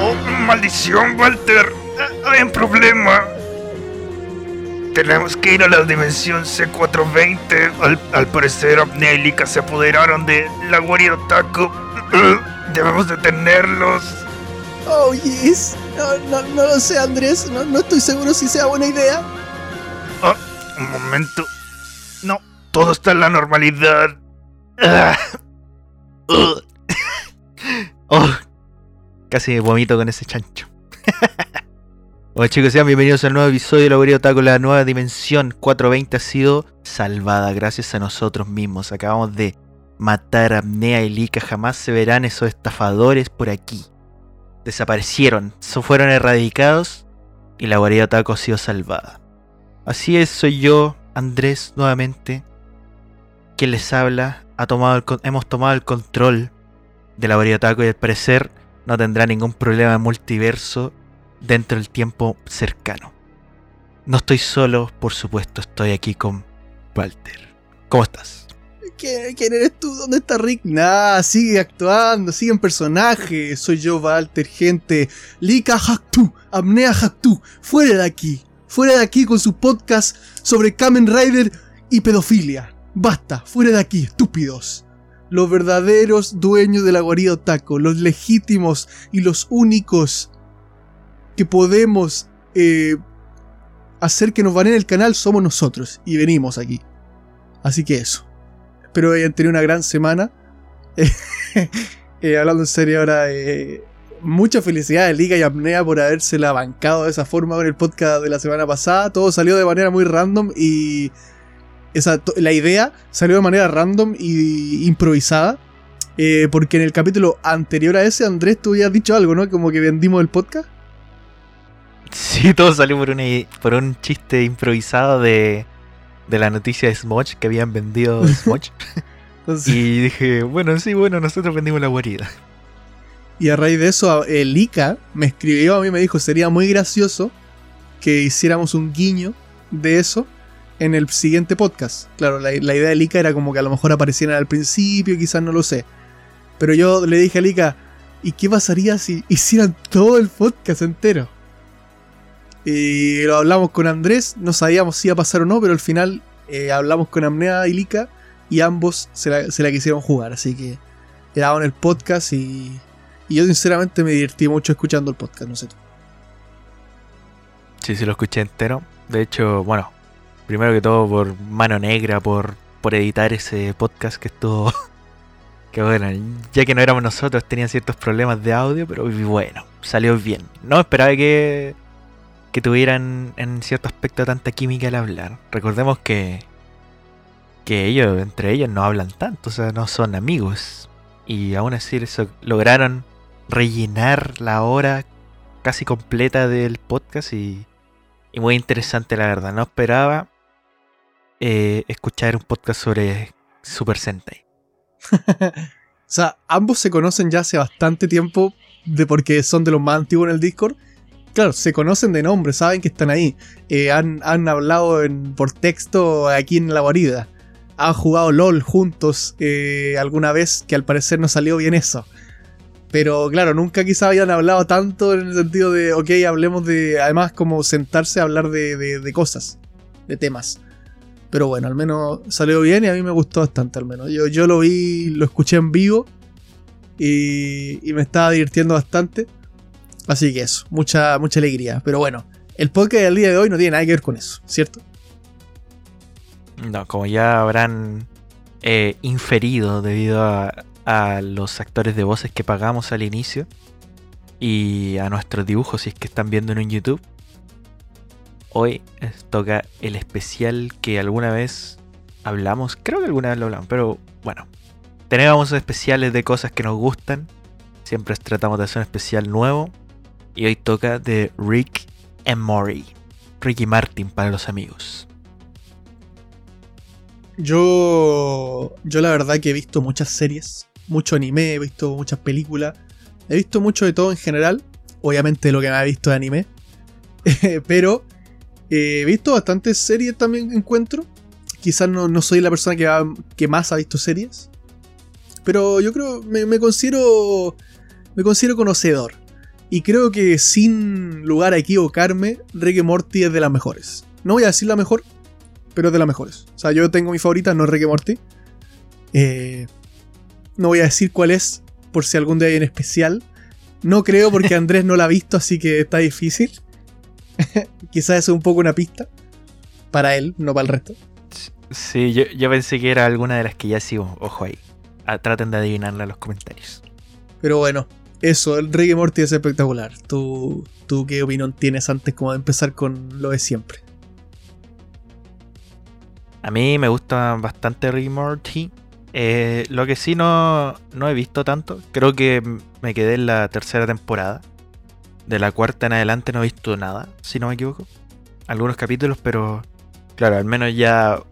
Oh, maldición, Walter. Hay un problema. Tenemos que ir a la dimensión C420. Al, al parecer, Lika se apoderaron de la guarida Otaku. Debemos detenerlos. Oh, yes. No, no, no lo sé, Andrés. No, no estoy seguro si sea buena idea. Ah, un momento. No, todo está en la normalidad. Ah. Oh, casi vomito con ese chancho. Hola chicos, sean bienvenidos al nuevo episodio de la Guarida Otaku. La nueva dimensión 420 ha sido salvada gracias a nosotros mismos. Acabamos de matar a Apnea y Lika. Jamás se verán esos estafadores por aquí. Desaparecieron, fueron erradicados y la Guarida Otaku ha sido salvada. Así es, soy yo, Andrés, nuevamente, quien les habla. Ha tomado hemos tomado el control de la Guarida Otaku y al parecer no tendrá ningún problema de multiverso dentro del tiempo cercano. No estoy solo, por supuesto, estoy aquí con Walter. ¿Cómo estás? ¿Quién, quién eres tú? ¿Dónde está Rick? Nah, sigue actuando, sigue en personaje. Soy yo, Walter, gente. Lika Haktu, Apnea Haktu. Fuera de aquí. Fuera de aquí con su podcast sobre Kamen Rider y pedofilia. Basta, fuera de aquí, estúpidos. Los verdaderos dueños de la guarida Otaku, los legítimos y los únicos que podemos eh, hacer que nos baneen el canal somos nosotros. Y venimos aquí. Así que eso. Espero hayan tenido una gran semana. Eh, hablando en serio ahora, eh, mucha felicidad de Liga y Apnea por habérsela bancado de esa forma con el podcast de la semana pasada. Todo salió de manera muy random y esa, la idea salió de manera random y improvisada. eh, porque en el capítulo anterior a ese, Andrés, tú habías dicho algo, ¿no? Como que vendimos el podcast. Sí, todo salió por, una, por un chiste improvisado de, de la noticia de Smoch que habían vendido Smoch. Entonces, y dije, bueno, sí, bueno, nosotros vendimos la guarida. Y a raíz de eso, eh, Lika me escribió a mí y me dijo, sería muy gracioso que hiciéramos un guiño de eso en el siguiente podcast. Claro, la, idea de Lika era como que a lo mejor aparecieran al principio, quizás no lo sé. Pero yo le dije a Lika, ¿y qué pasaría si hicieran todo el podcast entero? Y lo hablamos con Andrés, no sabíamos si iba a pasar o no, pero al final eh, hablamos con Amnea y Lika y ambos se la, se la quisieron jugar. Así que grabaron el podcast y, y yo sinceramente me divertí mucho escuchando el podcast, no sé tú. Sí, sí, lo escuché entero. De hecho, bueno, primero que todo por mano negra, por, por editar ese podcast que estuvo. que bueno, ya que no éramos nosotros, tenían ciertos problemas de audio, pero bueno, salió bien. No esperaba que, que tuvieran en cierto aspecto tanta química al hablar. Recordemos que, que ellos, entre ellos, no hablan tanto, o sea, no son amigos. Y aún así, lograron rellenar la hora casi completa del podcast y, y muy interesante la verdad. No esperaba eh, escuchar un podcast sobre Super Sentai. O sea, ambos se conocen ya hace bastante tiempo de porque son de los más antiguos en el Discord. Claro, se conocen de nombre, saben que están ahí. Eh, han, han hablado en, por texto aquí en la guarida. Han jugado LOL juntos eh, alguna vez, que al parecer no salió bien eso. Pero claro, nunca quizá habían hablado tanto en el sentido de, ok, hablemos de, además como sentarse a hablar de, de- de cosas, de temas. Pero bueno, al menos salió bien y a mí me gustó bastante al menos. Yo, yo lo vi, lo escuché en vivo y, y me estaba divirtiendo bastante. Así que eso, mucha, mucha alegría. Pero bueno, el podcast del día de hoy no tiene nada que ver con eso, ¿cierto? No, como ya habrán eh, inferido debido a, a los actores de voces que pagamos al inicio y a nuestros dibujos si es que están viendo en YouTube. Hoy toca el especial que alguna vez hablamos, creo que alguna vez lo hablamos, pero bueno, tenemos especiales de cosas que nos gustan, siempre tratamos de hacer un especial nuevo y hoy toca de Rick and Morty, Ricky Martin para los amigos. Yo, yo la verdad que he visto muchas series, mucho anime, he visto muchas películas, he visto mucho de todo en general. Obviamente lo que me ha visto de anime, pero eh, he visto bastantes series también encuentro quizás no, no soy la persona que, ha- que más ha visto series. Pero yo creo, me, me considero, me considero conocedor. Y creo que sin lugar a equivocarme, Rick y Morty es de las mejores. No voy a decir la mejor, pero es de las mejores. O sea, yo tengo mi favorita, no es Rick y Morty. Eh, no voy a decir cuál es, por si algún día hay en especial. No creo porque Andrés no la ha visto, así que está difícil. Quizás es un poco una pista. Para él, no para el resto. Sí, yo, yo pensé que era alguna de las que ya sigo. Ojo ahí. Ah, traten de adivinarla en los comentarios. Pero bueno, eso, el Rick y Morty es espectacular. ¿Tú, ¿Tú qué opinión tienes antes como de empezar con lo de siempre? A mí me gusta bastante Rick y Morty. Eh, lo que sí no, no he visto tanto, creo que me quedé en la tercera temporada. De la cuarta en adelante no he visto nada, si no me equivoco. Algunos capítulos, pero claro, al menos ya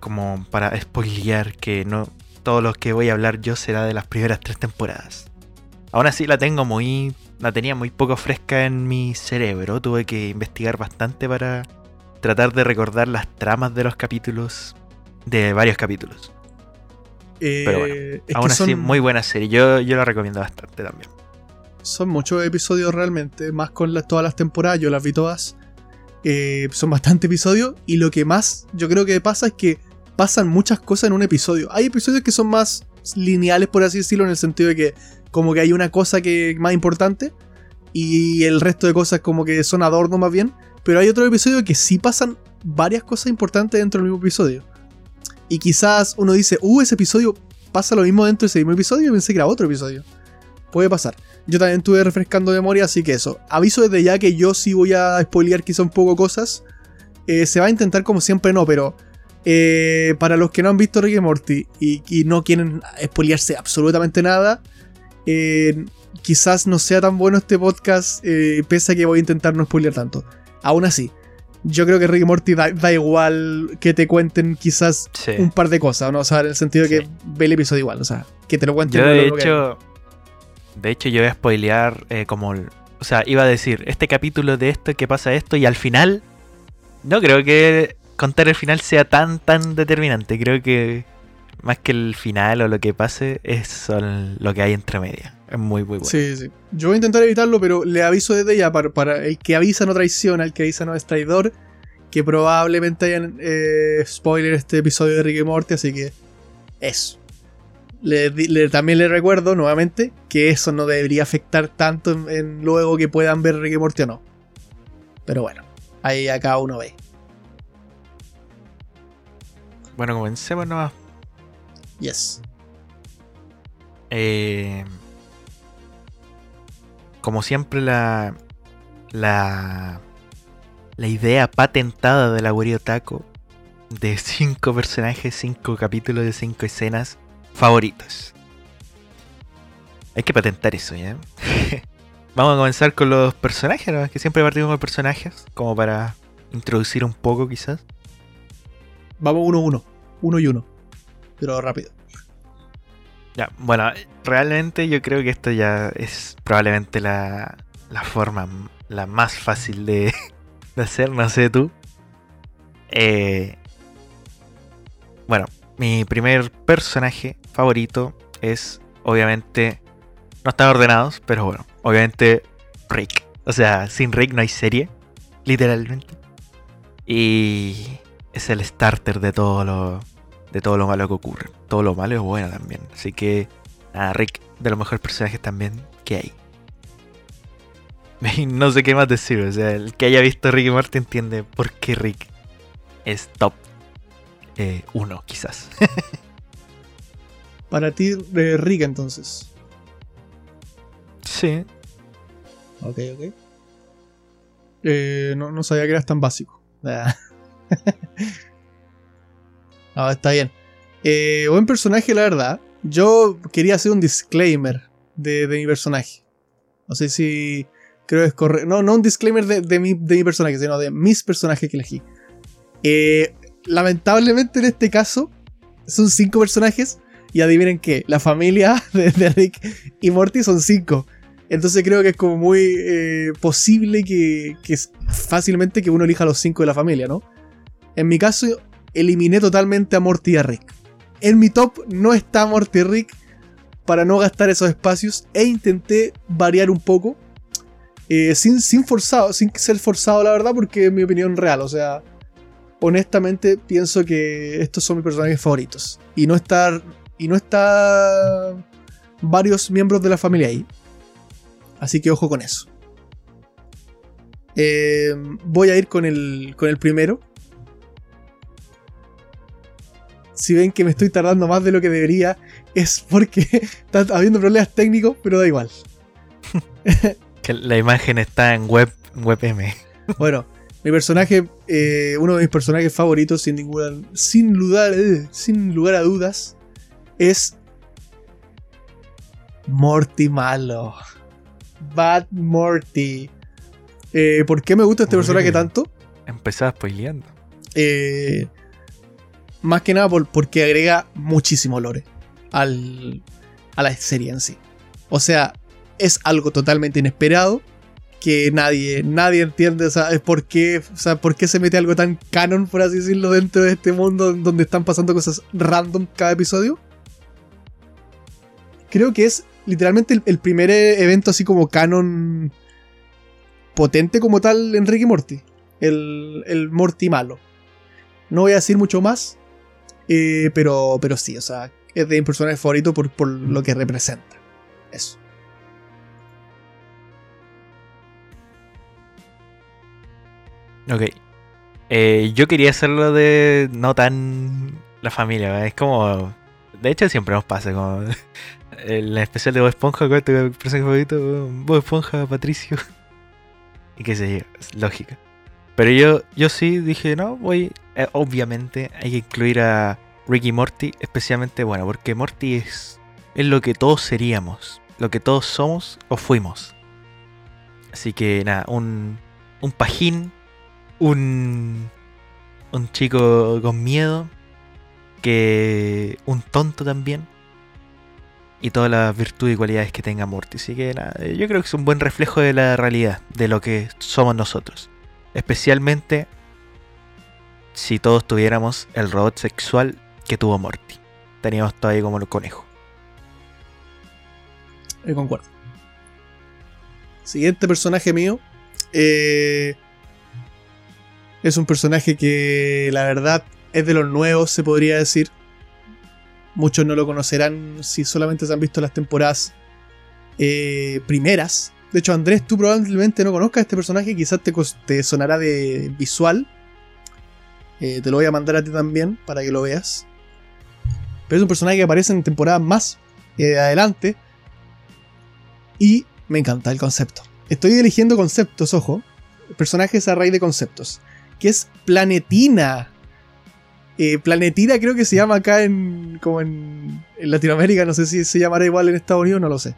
como para spoilear que no todo lo que voy a hablar yo será de las primeras tres temporadas. Aún así la tengo muy... La tenía muy poco fresca en mi cerebro. Tuve que investigar bastante para tratar de recordar las tramas de los capítulos. De varios capítulos. Eh, Pero bueno, Aún así, son, muy buena serie. Yo, yo la recomiendo bastante también. Son muchos episodios realmente, más con las- todas las temporadas, yo las vi todas. Eh, son bastantes episodios y lo que más yo creo que pasa es que pasan muchas cosas en un episodio. Hay episodios que son más lineales, por así decirlo, en el sentido de que como que hay una cosa que más importante y el resto de cosas como que son adornos más bien. Pero hay otros episodios que sí pasan varias cosas importantes dentro del mismo episodio. Y quizás uno dice, uh, ese episodio pasa lo mismo dentro de ese mismo episodio. Yo pensé que era otro episodio. Puede pasar. Yo también estuve refrescando memoria, así que eso. Aviso desde ya que yo sí voy a spoilear quizá un poco cosas. Eh, se va a intentar como siempre no, pero eh, para los que no han visto Rick y Morty y, y no quieren spoilearse absolutamente nada, eh, quizás no sea tan bueno este podcast, pese a que voy a intentar no spoilear tanto. Aún así, yo creo que Rick y Morty da, da igual que te cuenten quizás Sí. un par de cosas, ¿no? O sea, en el sentido de que Sí. ve el episodio igual, o sea, que te lo cuenten. Yo de que- hecho, de hecho yo voy a spoilear eh, como, o sea, iba a decir este capítulo de esto que pasa esto y al final no creo que contar el final sea tan tan determinante. Creo que más que el final o lo que pase es lo que hay entre media. Es muy muy bueno. Sí, sí. Yo voy a intentar evitarlo, pero le aviso desde ya para, para el que avisa no traiciona, el que avisa no es traidor, que probablemente hayan eh, spoiler este episodio de Rick y Morty, así que eso. Le, le- también le recuerdo nuevamente que eso no debería afectar tanto en, en luego que puedan ver Rick y Morty o no. Pero bueno, ahí a cada uno ve. Bueno, comencemos nomás. Yes. Eh, como siempre, la, la, la idea patentada de la Wario Taco de cinco personajes, cinco capítulos de cinco escenas favoritos. Hay que patentar eso, ¿ya? Vamos a comenzar con los personajes, ¿no? Que siempre partimos con personajes, como para introducir un poco, quizás. Vamos uno a uno. Uno y uno. Pero rápido. Ya, bueno, realmente yo creo que esto ya es probablemente la, la forma la más fácil de, de hacer, no sé tú. Eh, bueno, mi primer personaje favorito es, obviamente, no están ordenados, pero bueno, obviamente Rick. O sea, sin Rick no hay serie, literalmente. Y es el starter de todo lo, de malo que ocurre. Todo lo malo es bueno también. Así que, nada, Rick, de los mejores personajes también que hay. No sé qué más decir. O sea, el que haya visto Rick y Morty entiende por qué Rick es top 1, quizás. Para ti, eh, Rick, entonces. sí. Ok, ok. Eh, no, no sabía que eras tan básico. Ah. no, está bien. Eh, buen personaje, la verdad. Yo quería hacer un disclaimer de, de mi personaje. No sé si creo que es correcto. No, no un disclaimer de, de mi, de mi personaje, sino de mis personajes que elegí. Eh, lamentablemente en este caso son cinco personajes. Y adivinen qué, la familia de, Rick y Morty son cinco. Entonces creo que es como muy eh, posible que, que es fácilmente que uno elija los cinco de la familia, ¿no? En mi caso, eliminé totalmente a Morty y a Rick. En mi top no está Morty y Rick para no gastar esos espacios e intenté variar un poco. eh, sin, sin forzado, sin ser forzado, la verdad, porque es mi opinión real. O sea, honestamente pienso que estos son mis personajes favoritos. Y no está. Y no está. varios miembros de la familia ahí. Así que ojo con eso. Eh, voy a ir con el, con el primero. Si ven que me estoy tardando más de lo que debería, es porque está habiendo problemas técnicos, pero da igual. Que la imagen está en web, WebM. Bueno, mi personaje, eh, uno de mis personajes favoritos, sin ninguna, sin lugar, eh, sin lugar a dudas, es Morty malo. Bad Morty. Eh, ¿Por qué me gusta este Uy. personaje tanto? Empezaba spoileando. Más que nada por- porque agrega muchísimo lore al, a la serie en sí. O sea, es algo totalmente inesperado que nadie, nadie entiende, o sea, por qué, o sea, por qué se mete algo tan canon, por así decirlo, dentro de este mundo donde están pasando cosas random cada episodio. Creo que es literalmente el, primer eh, evento así como canon potente como tal en Rick y Morty. El, el Morty malo. No voy a decir mucho más, eh, pero, pero sí, o sea, es de mi personaje favorito por, por lo que representa. Eso. Ok. Eh, yo quería hacerlo de no tan la familia, es como... De hecho siempre nos pasa, como... El especial de Bob Esponja, ¿cuál es tu favorito? Bob Esponja, Patricio. Y qué sé yo, es lógica. Pero yo, yo sí dije, no, voy... eh, obviamente hay que incluir a Ricky Morty, especialmente, bueno, porque Morty es, es lo que todos seríamos, lo que todos somos o fuimos. Así que nada, un, un pajín un, un chico con miedo, que un tonto también, y todas las virtudes y cualidades que tenga Morty. Así que nada, yo creo que es un buen reflejo de la realidad, de lo que somos nosotros. Especialmente si todos tuviéramos el robot sexual que tuvo Morty. Teníamos todo ahí como el conejo. Eh, concuerdo. Siguiente personaje mío. eh, es un personaje que la verdad es de los nuevos, se podría decir. Muchos no lo conocerán si solamente se han visto las temporadas eh, primeras. De hecho, Andrés, tú probablemente no conozcas a este personaje, quizás te, te sonará de visual. Eh, te lo voy a mandar a ti también para que lo veas. Pero es un personaje que aparece en temporadas más eh, adelante. Y me encanta el concepto. Estoy eligiendo conceptos, ojo. Personajes a raíz de conceptos. Que es Planetina. Eh, Planetina creo que se llama acá en. como en, en Latinoamérica. No sé si se llamará igual en Estados Unidos, no lo sé.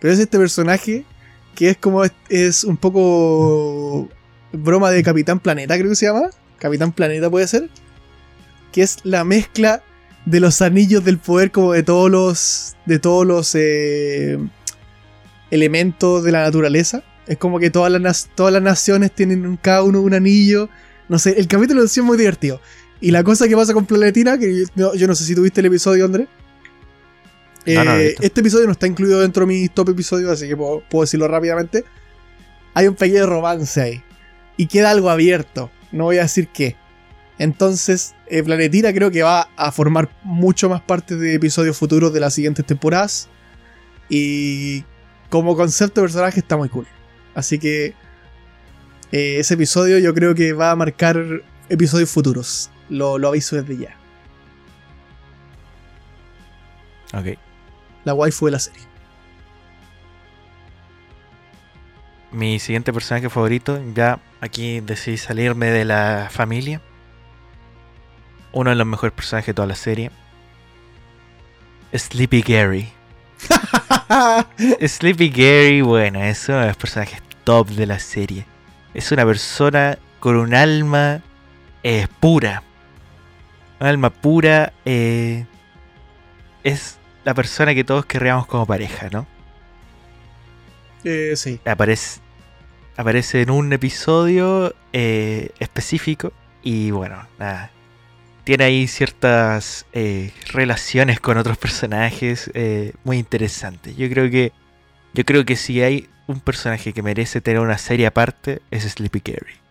Pero es este personaje que es como. es, un poco. broma de Capitán Planeta, creo que se llama. Capitán Planeta puede ser. Que es la mezcla de los anillos del poder, como de todos los. de todos los. eh, elementos de la naturaleza. Es como que todas las, todas las naciones tienen cada uno un anillo. No sé, el capítulo es muy divertido. Y la cosa que pasa con Planetina, que yo, no- yo no sé si tuviste el episodio, André. No, no lo he Eh, este episodio no está incluido dentro de mis top episodios, así que puedo, puedo decirlo rápidamente. Hay un pequeño romance ahí. Y queda algo abierto. No voy a decir qué. Entonces, eh, Planetina creo que va a formar mucho más parte de episodios futuros de las siguientes temporadas. Y como concepto de personaje está muy cool. Así que eh, ese episodio yo creo que va a marcar episodios futuros. Lo, lo aviso desde ya. Ok. La waifu de la serie. Mi siguiente personaje favorito, ya aquí decidí salirme de la familia. Uno de los mejores personajes de toda la serie. Sleepy Gary. Sleepy Gary, bueno, es uno de los personajes top de la serie. Es una persona con un alma eh, pura. Un alma pura. eh, es la persona que todos querríamos como pareja, ¿no? Eh, sí. aparece, aparece en un episodio eh, específico y bueno, nada. Tiene ahí ciertas eh, relaciones con otros personajes eh, muy interesantes. Yo creo que yo creo que si hay un personaje que merece tener una serie aparte es Sleepy Carey.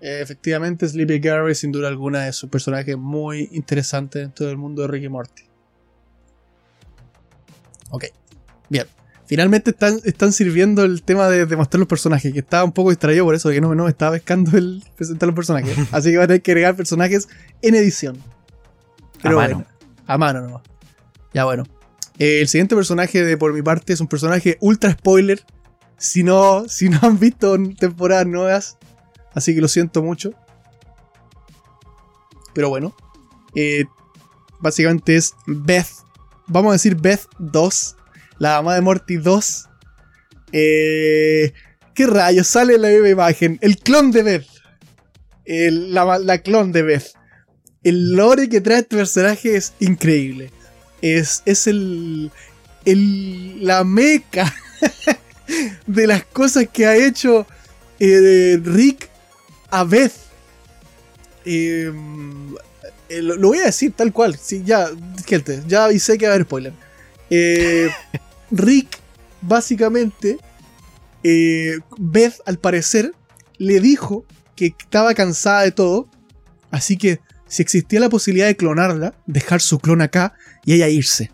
Efectivamente, Sleepy Gary sin duda alguna es un personaje muy interesante dentro del mundo de Ricky Morty. Ok, bien. Finalmente están, están sirviendo el tema de, demostrar los personajes, que estaba un poco distraído por eso, que no, no estaba pescando el presentar los personajes. Así que van a tener que agregar personajes en edición. Pero a mano. bueno, a mano nomás. Ya bueno. Eh, el siguiente personaje de por mi parte es un personaje ultra spoiler. Si no, si no han visto temporadas nuevas, Así que lo siento mucho. Pero bueno. eh, básicamente es Beth. Vamos a decir Beth 2. La mamá de Morty 2. Eh, ¿Qué rayos? Sale la misma imagen. El clon de Beth. El- la, clon de Beth. El lore que trae este personaje es increíble. Es, es el, el. La meca de las cosas que ha hecho eh, Rick a Beth. Eh, eh, lo, lo voy a decir tal cual. Sí, ya, gente, ya avisé que va a haber spoiler. Eh, Rick, básicamente, eh, Beth, al parecer, le dijo que estaba cansada de todo. Así que, si existía la posibilidad de clonarla, dejar su clon acá y ella irse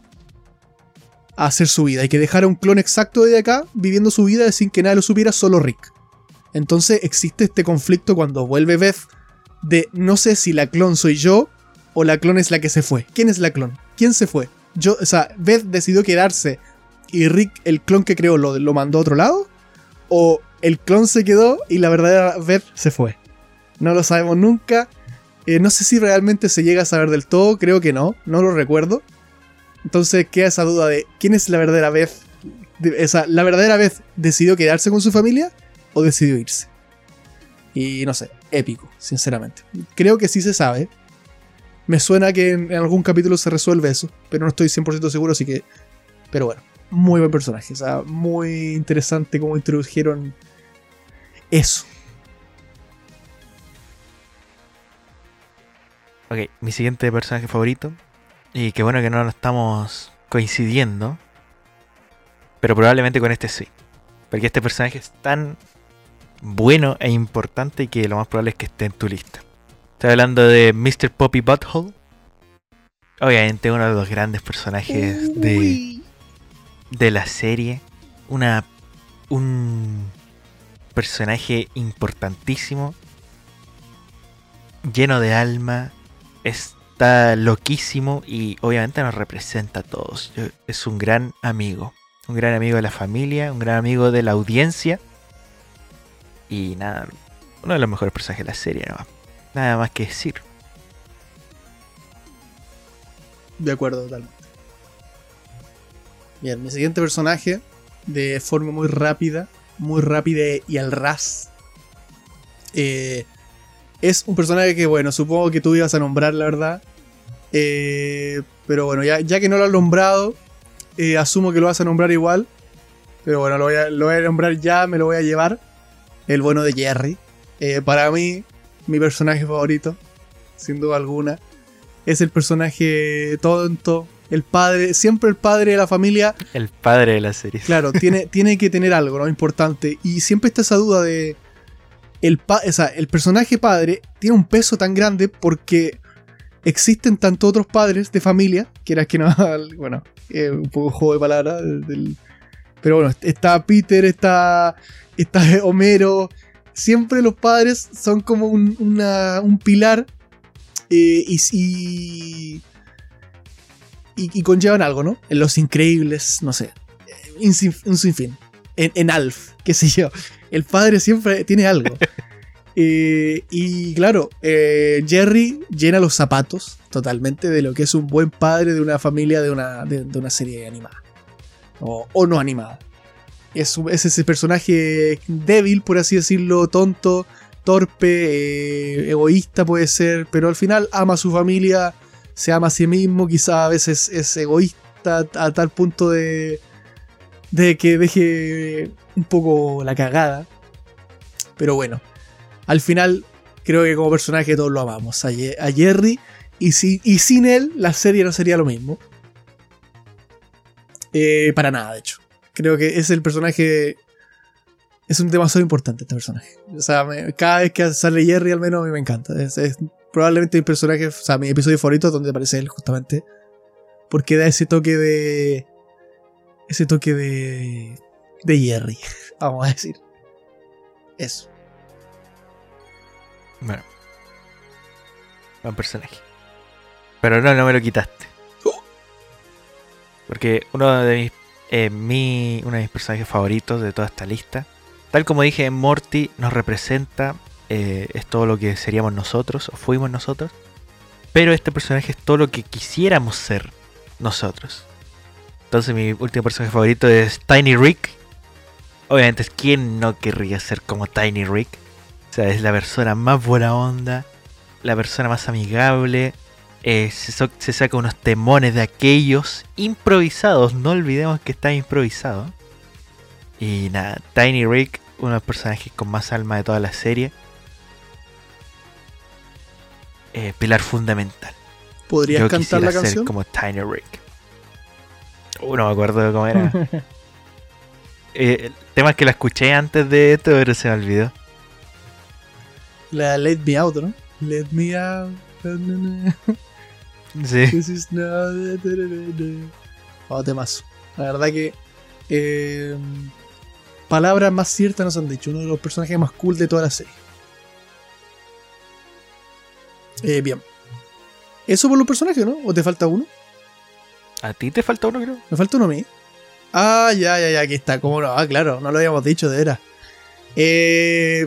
a hacer su vida. Y que dejara un clon exacto de acá, viviendo su vida sin que nadie lo supiera, solo Rick. Entonces existe este conflicto cuando vuelve Beth de no sé si la clon soy yo o la clon es la que se fue. ¿Quién es la clon? ¿Quién se fue? Yo, o sea, Beth decidió quedarse y Rick, el clon que creó, lo, lo mandó a otro lado. O el clon se quedó y la verdadera Beth se fue. No lo sabemos nunca. Eh, no sé si realmente se llega a saber del todo, creo que no, no lo recuerdo. Entonces queda esa duda de quién es la verdadera Beth. De- esa, ¿La verdadera Beth decidió quedarse con su familia o decidió irse? Y no sé, épico, sinceramente. Creo que sí se sabe. Me suena que en, en algún capítulo se resuelve eso, pero no estoy 100% seguro, así que... Pero bueno, muy buen personaje, o sea, muy interesante cómo introdujeron eso. Ok, mi siguiente personaje favorito. Y qué bueno que no lo estamos coincidiendo. Pero probablemente con este sí. Porque este personaje es tan bueno e importante que lo más probable es que esté en tu lista. Estoy hablando de Mr. Poppy Butthole. Obviamente uno de los grandes personajes de, Uy. de la serie. Una. Un personaje importantísimo. Lleno de alma. Está loquísimo y obviamente nos representa a todos. Es un gran amigo. Un gran amigo de la familia. Un gran amigo de la audiencia. Y nada. Uno de los mejores personajes de la serie, nada más. Que decir. De acuerdo, totalmente. Bien, mi siguiente personaje, de forma muy rápida, muy rápida y al ras, eh, es un personaje que, bueno, supongo que tú ibas a nombrar, la verdad. Eh, pero bueno, ya, ya que no lo has nombrado, eh, asumo que lo vas a nombrar igual. Pero bueno, lo voy, a, nombrar ya, me lo voy a llevar. El bueno de Jerry. Para mí, mi personaje favorito, sin duda alguna es el personaje tonto, el padre, siempre el padre de la familia, El padre de la serie. claro, tiene, tiene que tener algo, ¿no? Importante. Y siempre está esa duda de. El, pa- o sea, el personaje padre tiene un peso tan grande porque existen tanto otros padres de familia, que era que no. Bueno, eh, un poco juego de palabras. del- pero bueno, está Peter, está, está Homero. Siempre los padres son como un, una- un pilar eh, y, y, y- y conllevan algo, ¿no? En Los Increíbles, no sé, un, sin- un sinfín. En, en Alf, qué sé yo. El padre siempre tiene algo. Eh, y claro, eh, Jerry llena los zapatos totalmente de lo que es un buen padre de una familia de una, de, de una serie animada. O, o no animada. Es ese personaje débil, por así decirlo, tonto, torpe, eh, egoísta puede ser, pero al final ama a su familia, se ama a sí mismo, quizá a veces es egoísta a tal punto de, de que deje un poco la cagada. Pero bueno, al final creo que como personaje todos lo amamos. A, Jerry. Y, si- y sin él, la serie no sería lo mismo. Eh, para nada, de hecho. Creo que es el personaje. Es un demasiado importante este personaje. O sea, cada vez que sale Jerry, al menos a mí me encanta. Es probablemente mi personaje, o sea, mi episodio favorito donde aparece él, justamente. Porque da ese toque de. Ese toque de. De Jerry, vamos a decir. Eso. Bueno. Buen personaje. Pero no, no me lo quitaste. Porque uno de mis, eh, mi- uno de mis personajes favoritos de toda esta lista, tal como dije, Morty nos representa, eh, es todo lo que seríamos nosotros, o fuimos nosotros. Pero este personaje es todo lo que quisiéramos ser nosotros. Entonces mi último personaje favorito es Tiny Rick. Obviamente, ¿quién no querría ser como Tiny Rick? O sea, es la persona más buena onda, la persona más amigable. eh, se, se saca unos temones de aquellos improvisados. No olvidemos que está improvisado. Y nada, Tiny Rick, uno de los personajes con más alma de toda la serie. Eh, pilar fundamental. ¿Podrías Yo cantar la ser canción? como Tiny Rick. Uh, no me acuerdo de cómo era. Eh, el tema es que la escuché antes de esto, pero se me olvidó. La Let Me Out, ¿no? Let Me Out. Sí. This is not- Oh, temazo. La verdad que. eh, palabras más ciertas nos han dicho. Uno de los personajes más cool de toda la serie. Eh, bien. Eso por los personajes, ¿no? ¿O te falta uno? A ti te falta uno, creo. Me falta uno a mí. Ah, ya, ya, ya, aquí está. ¿Cómo no? Ah, claro, no lo habíamos dicho, de veras. Eh,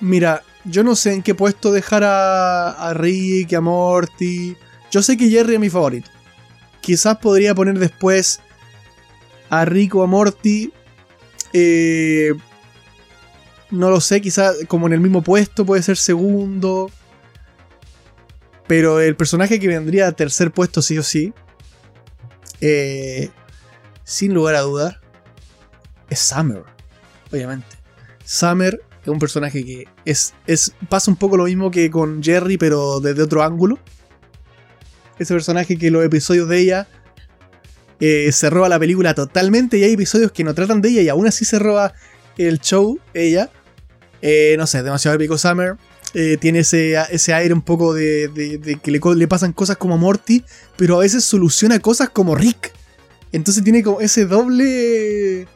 mira, yo no sé en qué puesto dejar a, a Rick, a Morty. Yo sé que Jerry es mi favorito. Quizás podría poner después a Rick o a Morty. Eh, no lo sé, quizás como en el mismo puesto puede ser segundo. Pero el personaje que vendría a tercer puesto sí o sí. eh, sin lugar a dudar, es Summer. Obviamente. Summer es un personaje que es, es. pasa un poco lo mismo que con Jerry, pero desde otro ángulo. Ese personaje que los episodios de ella eh, se roba la película totalmente. Y hay episodios que no tratan de ella y aún así se roba el show ella. Eh, no sé, demasiado épico Summer. Eh, tiene ese, ese aire un poco de, de- que le, le pasan cosas como Morty, pero a veces soluciona cosas como Rick. Entonces tiene como ese doble.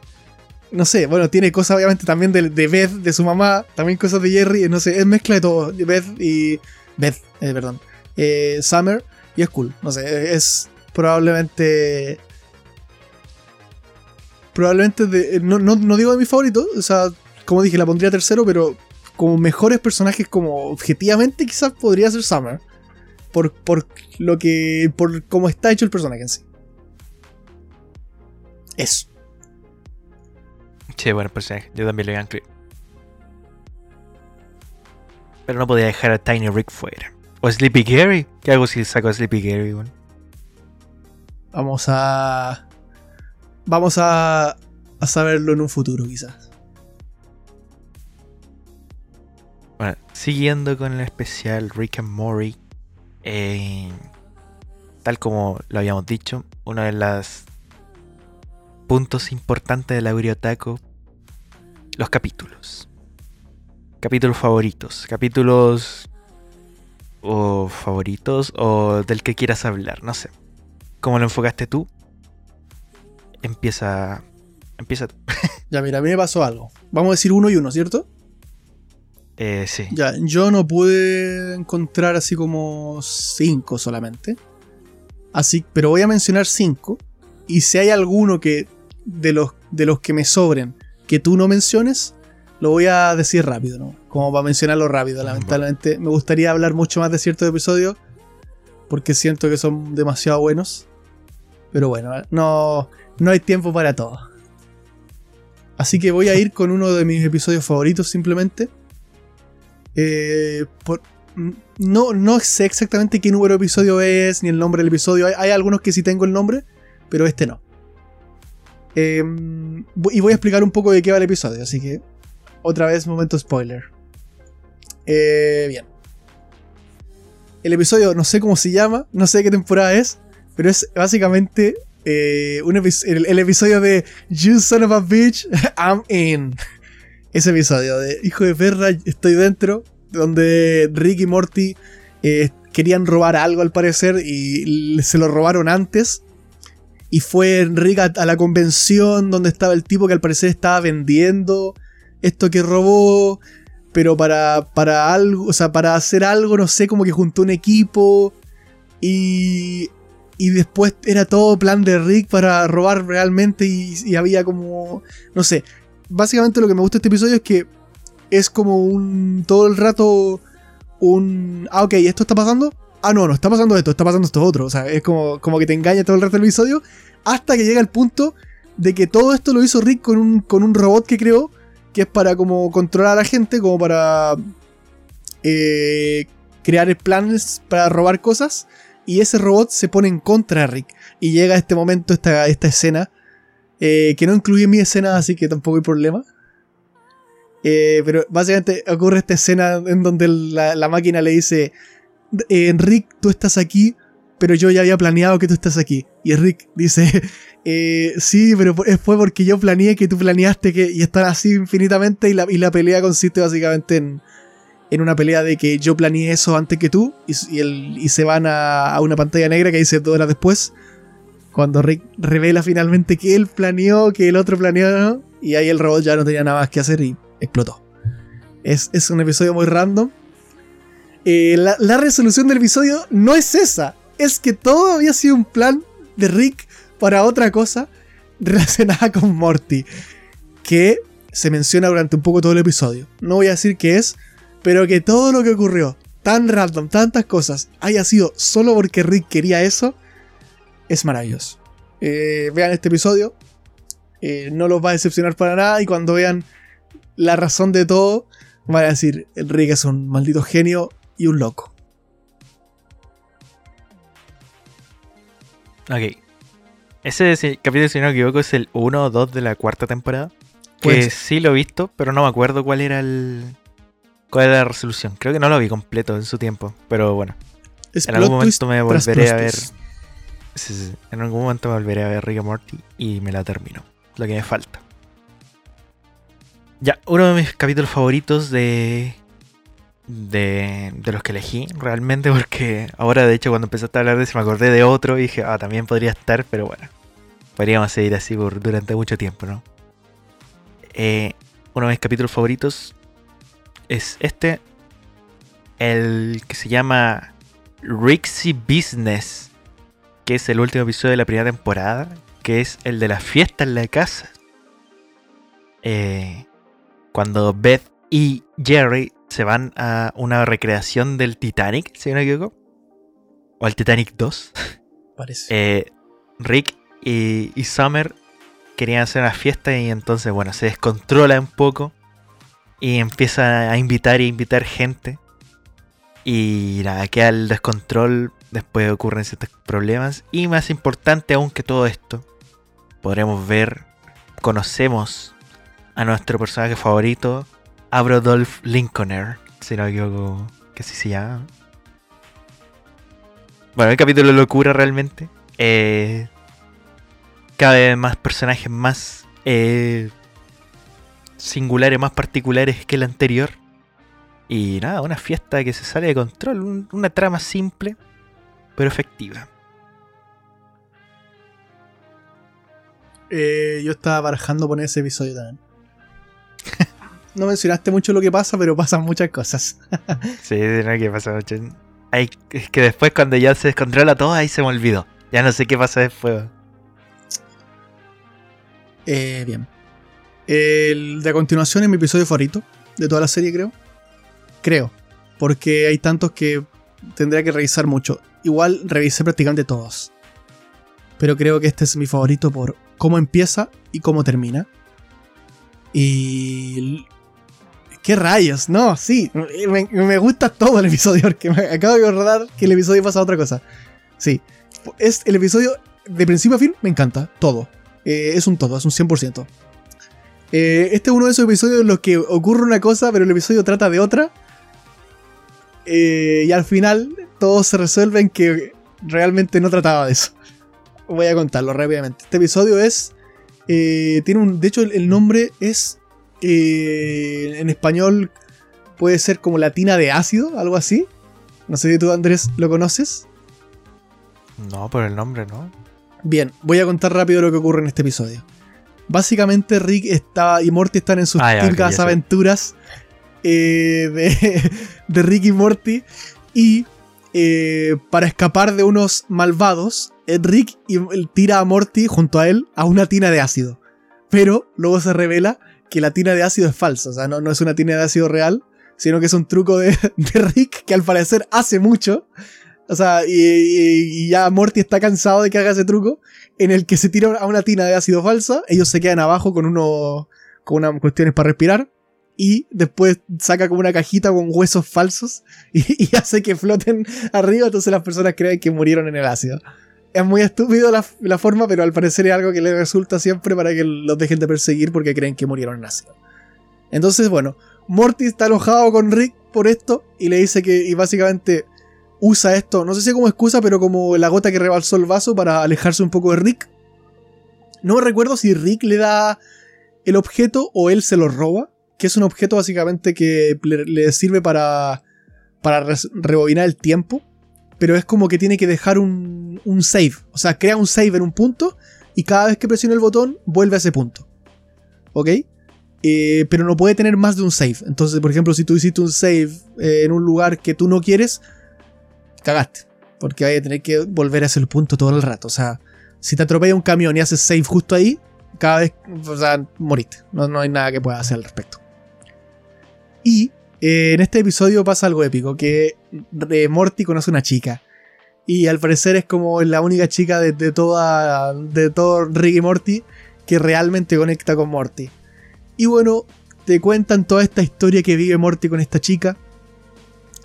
No sé, bueno, tiene cosas obviamente también de, de Beth, de su mamá, también cosas de Jerry, no sé, es mezcla de todo. Beth y. Beth, eh, perdón. Eh, Summer, y es cool, no sé, es probablemente. Probablemente, de, no, no, no digo de mis favoritos, o sea, como dije, la pondría tercero, pero como mejores personajes, como objetivamente, quizás podría ser Summer. Por, por lo que. por cómo está hecho el personaje en sí. Eso. Sí, bueno, personaje. Yo también lo iba a incluir. Pero no podía dejar a Tiny Rick fuera. O Sleepy Gary. ¿Qué hago si saco a Sleepy Gary? Bueno? Vamos a. Vamos a. a saberlo en un futuro, quizás. Bueno, siguiendo con el especial Rick and Morty. eh, tal como lo habíamos dicho, uno de los puntos importantes de la los capítulos. Capítulos favoritos. Capítulos o favoritos o del que quieras hablar, no sé. ¿Cómo lo enfocaste tú? Empieza. Empieza tú. Ya, mira, a mí me pasó algo. Vamos a decir uno y uno, ¿cierto? Eh, sí. Ya, yo no pude encontrar así como cinco solamente. Así, pero voy a mencionar cinco. Y si hay alguno que de los, de los que me sobren que tú no menciones, lo voy a decir rápido, ¿no? Como para mencionarlo rápido. Lamentablemente, me gustaría hablar mucho más de ciertos episodios porque siento que son demasiado buenos. Pero bueno, no, no hay tiempo para todo. Así que voy a ir con uno de mis episodios favoritos simplemente. Eh, por- no, sé exactamente qué número de episodio es, ni el nombre del episodio. Hay, algunos que sí tengo el nombre, pero este no. Eh, y voy a explicar un poco de qué va el episodio, así que otra vez momento spoiler. Eh, bien. El episodio, no sé cómo se llama, no sé qué temporada es, pero es básicamente eh, un el, el episodio de You son of a bitch, I'm in. Ese episodio de Hijo de perra, estoy dentro, donde Rick y Morty eh, querían robar algo al parecer y se lo robaron antes. Y fue Rick a, a la convención donde estaba el tipo que al parecer estaba vendiendo esto que robó. Pero para, para algo, o sea, para hacer algo, no sé, como que juntó un equipo. Y, y después era todo plan de Rick para robar realmente. Y había como, no sé. Básicamente lo que me gusta de este episodio es que es como un, todo el rato, un, ah, ok, esto está pasando. Ah, no, no está pasando esto, está pasando esto otro. O sea, es como, como que te engaña todo el rato el episodio. Hasta que llega el punto de que todo esto lo hizo Rick con un, con un robot que creó. Que es para como controlar a la gente, como para eh, crear planes para robar cosas. Y ese robot se pone en contra de Rick. Y llega este momento, esta, esta escena. Eh, que no incluye mi escena, así que tampoco hay problema. Eh, pero básicamente ocurre esta escena en donde la, la máquina le dice: eh, Rick, tú estás aquí, pero yo ya había planeado que tú estás aquí. Y Rick dice: eh, Sí, pero fue- porque yo planeé que tú planeaste que. Y están así infinitamente. Y la, y la pelea consiste básicamente en, en una pelea de que yo planeé eso antes que tú. Y, y se van a, a una pantalla negra que dice dos horas después. Cuando Rick revela finalmente que él planeó, que el otro planeó, y ahí el robot ya no tenía nada más que hacer y explotó. Es, es un episodio muy random. Eh, la, la resolución del episodio no es esa, es que todo había sido un plan de Rick para otra cosa relacionada con Morty, que se menciona durante un poco todo el episodio. No voy a decir qué es, pero que todo lo que ocurrió, tan random, tantas cosas, haya sido solo porque Rick quería eso, es maravilloso. Eh, vean este episodio, eh, no los va a decepcionar para nada y cuando vean la razón de todo, van a decir, Rick es un maldito genio y un loco. Ok. Ese capítulo, si no me equivoco, es el 1 o 2 de la cuarta temporada. Que sí lo he visto, pero no me acuerdo cuál era el. cuál era la resolución. Creo que no lo vi completo en su tiempo. Pero bueno, Es en algún momento me volveré a ver. twist. En algún momento me volveré a ver Rick Morty y me la termino. Lo que me falta. Ya, uno de mis capítulos favoritos de. De, de los que elegí realmente porque ahora de hecho cuando empezaste a hablar de eso me acordé de otro y dije, ah, también podría estar, pero bueno, podríamos seguir así durante mucho tiempo, ¿no? Eh, uno de mis capítulos favoritos es este, el que se llama Rixie Business, que es el último episodio de la primera temporada, que es el de la fiesta en la casa. Eh, cuando Beth y Jerry se van a una recreación del Titanic, si no me equivoco, o al Titanic 2. Parece. Eh, Rick y, y Summer querían hacer una fiesta y entonces, bueno, se descontrola un poco y empieza a invitar y invitar gente. Y nada, queda el descontrol, después ocurren ciertos problemas. Y más importante aún que todo esto, podremos ver, conocemos a nuestro personaje favorito, Abrodolph Lincolner, si no equivoco, que así se llama. Bueno, el capítulo locura realmente. Eh, cada vez más personajes más eh, singulares, más particulares que el anterior. Y nada, una fiesta que se sale de control. un- una trama simple, pero efectiva. Eh, yo estaba barajando poner ese episodio también. No mencionaste mucho lo que pasa, pero pasan muchas cosas. Sí, no que pasa mucho. Ay, es que después cuando ya se descontrola todo, ahí se me olvidó. Ya no sé qué pasa después. Eh, bien. El de a continuación es mi episodio favorito de toda la serie, creo. Creo. Porque hay tantos que tendría que revisar mucho. Igual revisé prácticamente todos. Pero creo que este es mi favorito por cómo empieza y cómo termina. Y... ¿Qué rayos? No, sí. Me, gusta todo el episodio porque me acabo de acordar que el episodio pasa a otra cosa. Sí. Es el episodio de principio a fin, me encanta. Todo. Eh, es un todo, es un 100%. Eh, este es uno de esos episodios en los que ocurre una cosa, pero el episodio trata de otra. eh, y al final todo se resuelve en que realmente no trataba de eso. Voy a contarlo rápidamente. Este episodio es. eh, tiene un. De hecho, el, el nombre es. eh, en español puede ser como la tina de ácido, algo así. No sé si tú, Andrés, lo conoces. No, por el nombre, ¿no? Bien, voy a contar rápido lo que ocurre en este episodio. Básicamente Rick está y Morty están en sus Ah, típicas aventuras eh, de, de Rick y Morty y eh, para escapar de unos malvados, Rick tira a Morty junto a él a una tina de ácido. Pero luego se revela que la tina de ácido es falsa, o sea, no, es una tina de ácido real, sino que es un truco de, Rick que al parecer hace mucho. O sea, y ya Morty está cansado de que haga ese truco en el que se tira a una tina de ácido falsa, ellos se quedan abajo con uno con unas cuestiones para respirar y después saca como una cajita con huesos falsos y, hace que floten arriba, entonces las personas creen que murieron en el ácido. Es muy estúpido la, la forma, pero al parecer es algo que les resulta siempre para que los dejen de perseguir porque creen que murieron en ácido. Entonces, bueno, Morty está enojado con Rick por esto y le dice que, y básicamente usa esto, no sé si como excusa, pero como la gota que rebalsó el vaso para alejarse un poco de Rick. No recuerdo si Rick le da el objeto o él se lo roba, que es un objeto básicamente que le, sirve para, para rebobinar el tiempo, pero es como que tiene que dejar un, un save, o sea, crea un save en un punto y cada vez que presiona el botón vuelve a ese punto. ¿Ok? Eh, pero no puede tener más de un save. Entonces, por ejemplo, si tú hiciste un save eh, en un lugar que tú no quieres, cagaste. Porque vas a tener que volver a ese punto todo el rato. O sea, si te atropella un camión y haces save justo ahí, cada vez, o sea, moriste. No, no hay nada que puedas hacer al respecto. Y eh, en este episodio pasa algo épico, que Morty conoce una chica. Y al parecer es como la única chica de, toda, de todo Rick y Morty que realmente conecta con Morty. Y bueno, te cuentan toda esta historia que vive Morty con esta chica.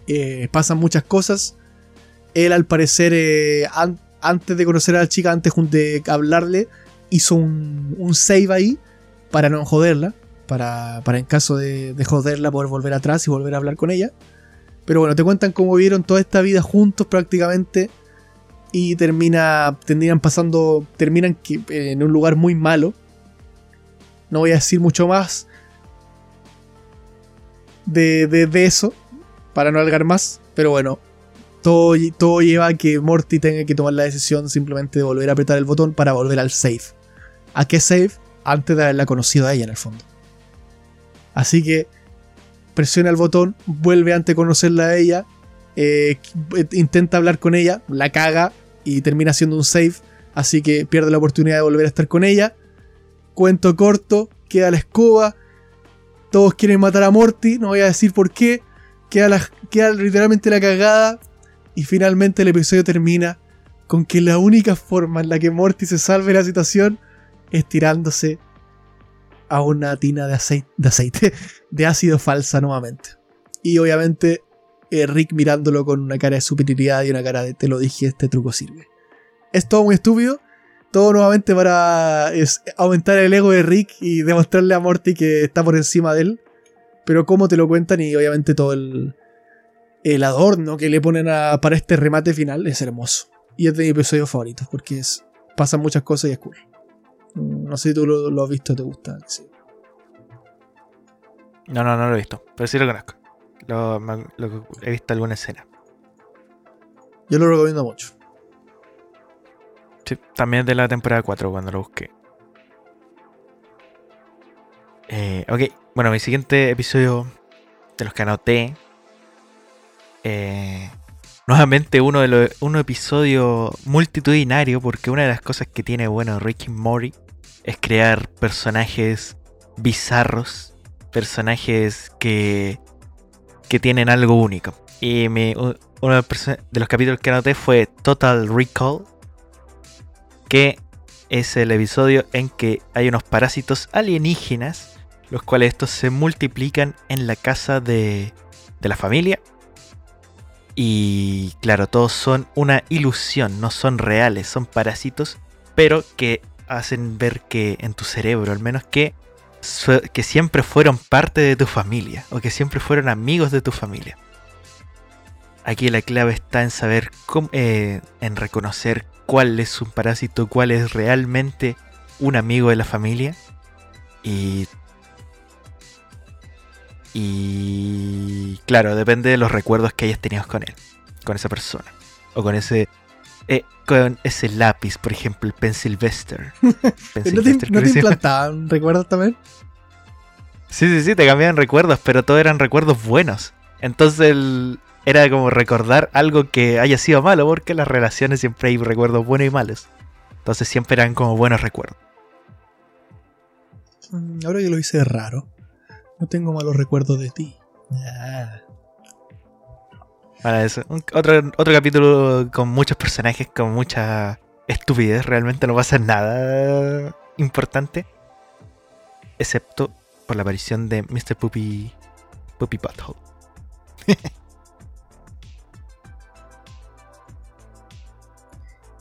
Eh, pasan muchas cosas. Él al parecer, eh, an- antes de conocer a la chica, antes de hablarle, hizo un save ahí para no joderla. Para, en caso de, de joderla poder volver atrás y volver a hablar con ella. Pero bueno, te cuentan cómo vivieron toda esta vida juntos prácticamente. Y termina, terminan pasando, terminan que- en un lugar muy malo. No voy a decir mucho más de, de- de eso, para no alargar más. Pero bueno, todo, todo lleva a que Morty tenga que tomar la decisión simplemente de volver a apretar el botón para volver al save. ¿A qué save? Antes de haberla conocido a ella en el fondo. Así que presiona el botón, vuelve antes conocerla a ella, eh, intenta hablar con ella, la caga y termina haciendo un save. Así que pierde la oportunidad de volver a estar con ella. Cuento corto, queda la escoba. Todos quieren matar a Morty, no voy a decir por qué. Queda, queda literalmente la cagada. Y finalmente el episodio termina con que la única forma en la que Morty se salve de la situación es tirándose a una tina de aceite, de, ácido falsa nuevamente. Y obviamente eh, Rick mirándolo con una cara de superioridad y una cara de te lo dije, este truco sirve. Es todo muy estúpido. Todo nuevamente para aumentar el ego de Rick y demostrarle a Morty que está por encima de él. Pero cómo te lo cuentan y obviamente todo el, el adorno que le ponen para este remate final es hermoso. Y es de mi episodio favorito porque es, pasan muchas cosas y es cool. No sé si tú lo, lo has visto, te gusta. sí. No, no, no lo he visto, pero sí lo conozco. Lo, me- lo- he visto alguna escena. Yo lo recomiendo mucho. Sí, también de la temporada 4 cuando lo busqué. Eh, ok, bueno, mi siguiente episodio de los que anoté. eh, nuevamente uno de los un episodio multitudinario porque una de las cosas que tiene bueno Ricky Mori es crear personajes bizarros, personajes que que tienen algo único. Y u- uno de los capítulos que anoté fue Total Recall, que es el episodio en que hay unos parásitos alienígenas, los cuales estos se multiplican en la casa de, de la familia. Y claro, todos son una ilusión, no son reales, son parásitos, pero que hacen ver que en tu cerebro al menos que, que siempre fueron parte de tu familia o que siempre fueron amigos de tu familia. aquí la clave está en saber cómo, eh, en reconocer cuál es un parásito, cuál es realmente un amigo de la familia. Y. Y. Claro, depende de los recuerdos que hayas tenido con él, con esa persona. O con ese. Eh, con ese lápiz, por ejemplo, el Pencil Vester. ¿No te, ¿no te implantaban recuerdos también? Sí, sí, sí, te cambiaban recuerdos, pero todos eran recuerdos buenos. Entonces el- era como recordar algo que haya sido malo, porque en las relaciones siempre hay recuerdos buenos y malos. Entonces siempre eran como buenos recuerdos. Mm, Ahora que lo hice raro. No tengo malos recuerdos de ti. Ah. Para eso. Otro, otro capítulo con muchos personajes, con mucha estupidez. Realmente no pasa nada importante. Excepto por la aparición de Mr. Puppy. Puppy Butthole.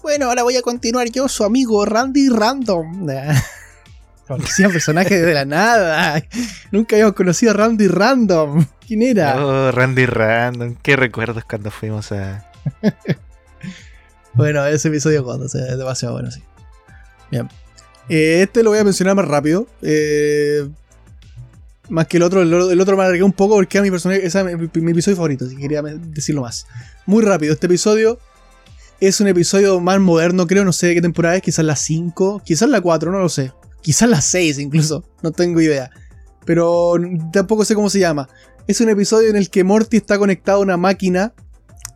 Bueno, ahora voy a continuar yo, su amigo Randy Random. Conocía personaje de la nada. Nunca habíamos conocido a Randy Random. ¿Quién era? Oh, Randy Random. Qué recuerdos cuando fuimos a. Bueno, ese episodio cuando es demasiado bueno, sí. Bien. Eh, este lo voy a mencionar más rápido. Eh, más que el otro, el, el otro me alargué un poco porque era mi personaje, ese era mi, mi episodio favorito, si quería decirlo más. Muy rápido, este episodio es un episodio más moderno, creo, no sé de qué temporada es, quizás la 5, quizás la 4, no lo sé. Quizás la 6 incluso, no tengo idea. Pero tampoco sé cómo se llama. Es un episodio en el que Morty está conectado a una máquina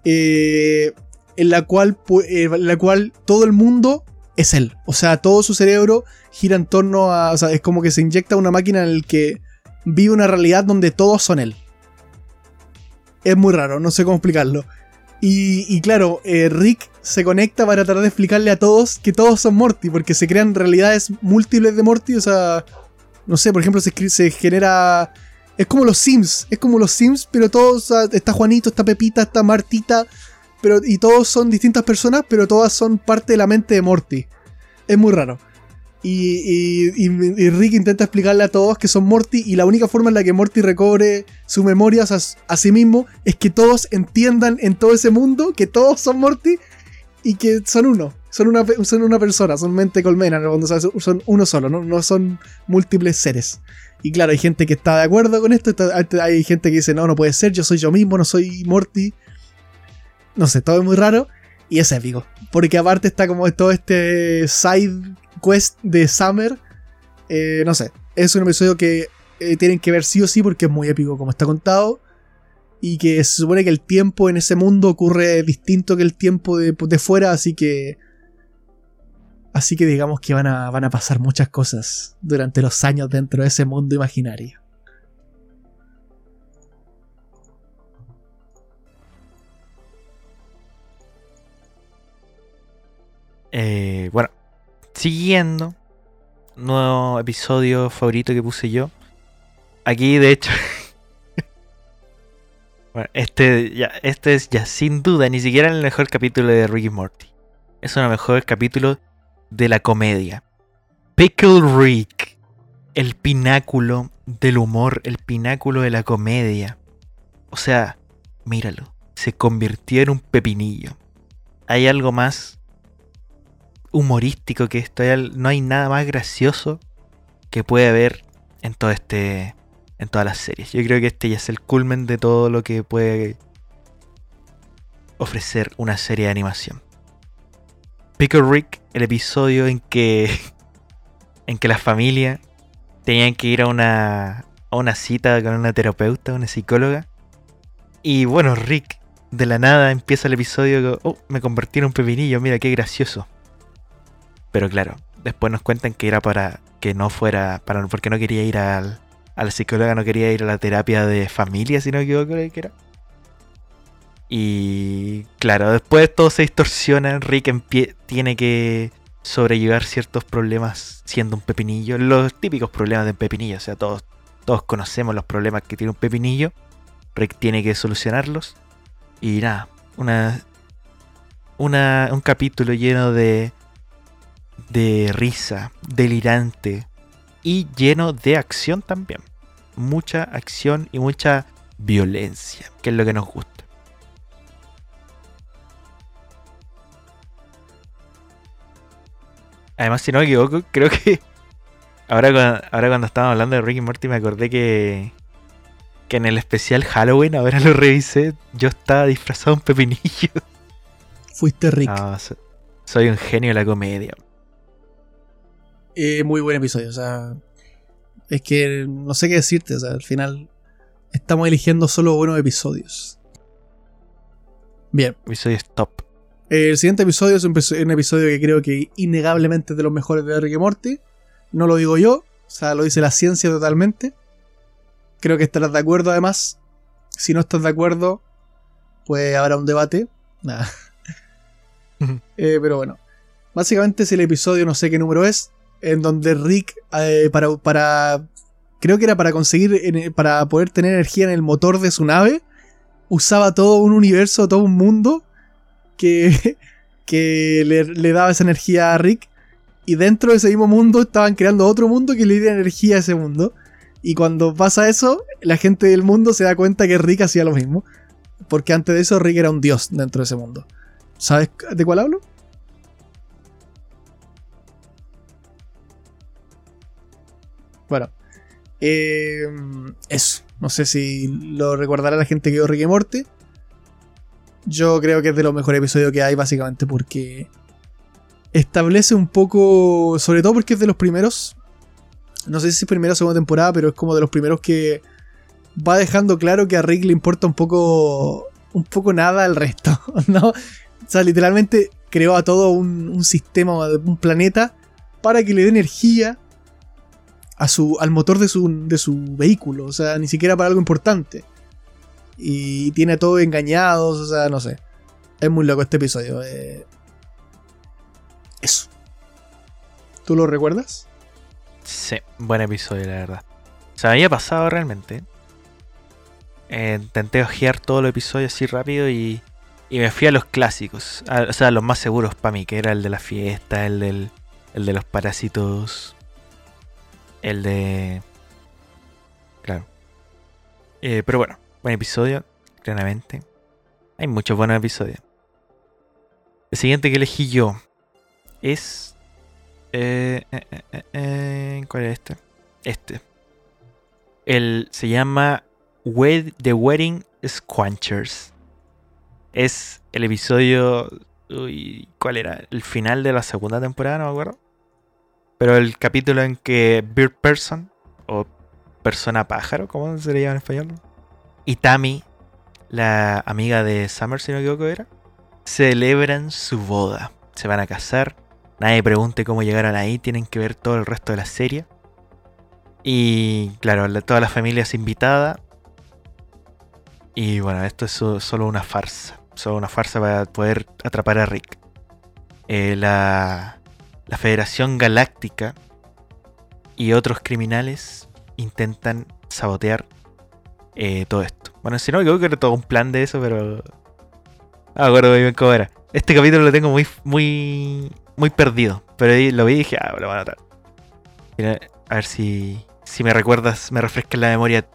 eh, en la cual, eh, la cual todo el mundo es él. O sea, todo su cerebro gira en torno a... O sea, es como que se inyecta una máquina en la que vive una realidad donde todos son él. Es muy raro, no sé cómo explicarlo. Y, claro, eh, Rick se conecta para tratar de explicarle a todos que todos son Morty, porque se crean realidades múltiples de Morty. O sea, no sé, por ejemplo, se, se genera... Es como los Sims, es como los Sims, pero todos, está Juanito, está Pepita, está Martita, pero, y todos son distintas personas, pero todas son parte de la mente de Morty. Es muy raro. Y, Rick intenta explicarle a todos que son Morty y la única forma en la que Morty recobre sus memorias a, sí mismo es que todos entiendan en todo ese mundo que todos son Morty y que son uno. Son una, son una persona, son mente colmena, en el fondo, o sea, son- uno solo, ¿no? no son múltiples seres. Y claro, hay gente que está de acuerdo con esto, hay gente que dice, no, no puede ser, yo soy yo mismo, no soy Morty. No sé, todo es muy raro y es épico. Porque aparte está como todo este side quest de Summer. Eh, no sé, es un episodio que eh, tienen que ver sí o sí porque es muy épico como está contado. Y que se supone que el tiempo en ese mundo ocurre distinto que el tiempo de, fuera, así que... Así que digamos que van a, van a pasar muchas cosas durante los años dentro de ese mundo imaginario. Eh, bueno, siguiendo. Nuevo episodio favorito que puse yo. Aquí, de hecho. bueno, este, ya, este es ya sin duda ni siquiera el mejor capítulo de Ricky Morty. Es uno mejores capítulos de la comedia. Pickle Rick. El pináculo del humor, el pináculo de la comedia. O sea, míralo. Se convirtió en un pepinillo. Hay algo más humorístico que esto. No hay nada más gracioso que puede haber en todo este. en todas las series. Yo creo que este ya es el culmen de todo lo que puede ofrecer una serie de animación. Pickle Rick, el episodio en que. en que la familia tenían que ir a una. a una cita con una terapeuta, una psicóloga. Y bueno, Rick de la nada empieza el episodio. Oh, me convertí en un pepinillo, mira qué gracioso. Pero claro, después nos cuentan que era para que no fuera, para, porque no quería ir al, a la psicóloga, no quería ir a la terapia de familia, si no me equivoco, que era. Y claro, después todo se distorsiona, Rick tiene que sobrellevar ciertos problemas siendo un pepinillo, los típicos problemas de un pepinillo, o sea, todos, todos conocemos los problemas que tiene un pepinillo, Rick tiene que solucionarlos. Y nada, una, una, un capítulo lleno de, de risa, delirante y lleno de acción también. Mucha acción y mucha violencia, que es lo que nos gusta. Además, si no me equivoco, creo que ahora, cuando, ahora cuando estábamos hablando de Ricky Morty me acordé que que en el especial Halloween, ahora lo revisé, yo estaba disfrazado de un pepinillo. Fuiste rico. Ah, soy un genio de la comedia. Eh, muy buen episodio, o sea. Es que no sé qué decirte, o sea, al final estamos eligiendo solo buenos episodios. Bien, Episodio top. el siguiente episodio es un, episo- un episodio que creo que innegablemente es de los mejores de Rick y Morty. No lo digo yo, o sea, lo dice la ciencia totalmente. Creo que estarás de acuerdo además. Si no estás de acuerdo, pues habrá un debate. Nada. Eh, pero bueno, básicamente es el episodio, no sé qué número es, en donde Rick, eh, para, para. Creo que era para conseguir. para poder tener energía en el motor de su nave, usaba todo un universo, todo un mundo que, que le, le daba esa energía a Rick. Y dentro de ese mismo mundo estaban creando otro mundo que le diera energía a ese mundo. Y cuando pasa eso, la gente del mundo se da cuenta que Rick hacía lo mismo. Porque antes de eso Rick era un dios dentro de ese mundo. ¿Sabes de cuál hablo? Bueno. eh, eso. No sé si lo recordará la gente que vio Rick y Morty. Yo creo que es de los mejores episodios que hay, básicamente porque establece un poco, sobre todo porque es de los primeros, no sé si es primera o segunda temporada, pero es como de los primeros que va dejando claro que a Rick le importa un poco, un poco nada al resto, ¿no? O sea, literalmente creó a todo un, un sistema, un planeta, para que le dé energía a su, al motor de su, de su vehículo, o sea, ni siquiera para algo importante. Y tiene a todos engañados, o sea, no sé. Es muy loco este episodio. eh. Eso. ¿Tú lo recuerdas? Sí, buen episodio, la verdad. Se me había pasado realmente. Eh, intenté ojear todos los episodios así rápido y, y me fui a los clásicos. a- o sea, los más seguros para mí, que era el de la fiesta, el, del, el de los parásitos, el de... Claro. Eh, pero bueno, buen episodio, claramente. Hay muchos buenos episodios. El siguiente que elegí yo es... eh, eh, eh, eh, ¿Cuál es este? Este. El, se llama Wed- The Wedding Squanchers. Es el episodio... uy, ¿Cuál era? El final de la segunda temporada, no me acuerdo. Pero el capítulo en que Bird Person, o persona pájaro, ¿cómo se le llama en español? Y Tammy, la amiga de Summer, si no me equivoco, era, celebran su boda. Se van a casar. Nadie pregunte cómo llegaron ahí, tienen que ver todo el resto de la serie. Y claro, la- toda la familia es invitada. Y bueno, esto es so- solo una farsa. Solo una farsa para poder atrapar a Rick. Eh, la, la Federación Galáctica y otros criminales intentan sabotear eh, todo esto. Bueno, si no me equivoco, era todo un plan de eso, pero. No me acuerdo muy bien cómo era. Este capítulo lo tengo muy, muy, muy perdido. Pero ahí lo vi y dije, ah, lo van a notar. Mira, a ver si, si me recuerdas, me refresca la memoria.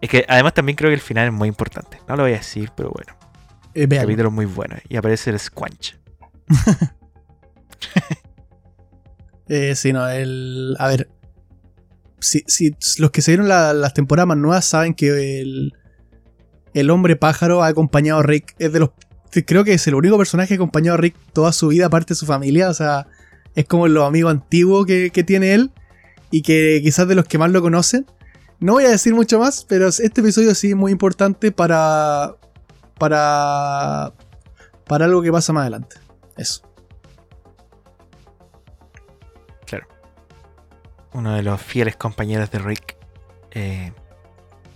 Es que además también creo que el final es muy importante. No lo voy a decir, pero bueno. Eh, El capítulo es muy bueno. Y aparece el Squanch. Eh, sí, no, el. A ver. Si, si los que se vieron la- las temporadas más nuevas saben que el. El hombre pájaro ha acompañado a Rick. Es de los. Creo que es el único personaje que ha acompañado a Rick toda su vida, aparte de su familia. O sea, es como los amigos antiguos que, que tiene él. Y que quizás de los que más lo conocen. No voy a decir mucho más, pero este episodio sí es muy importante para. Para. Para algo que pasa más adelante. Eso. Uno de los fieles compañeros de Rick. Eh,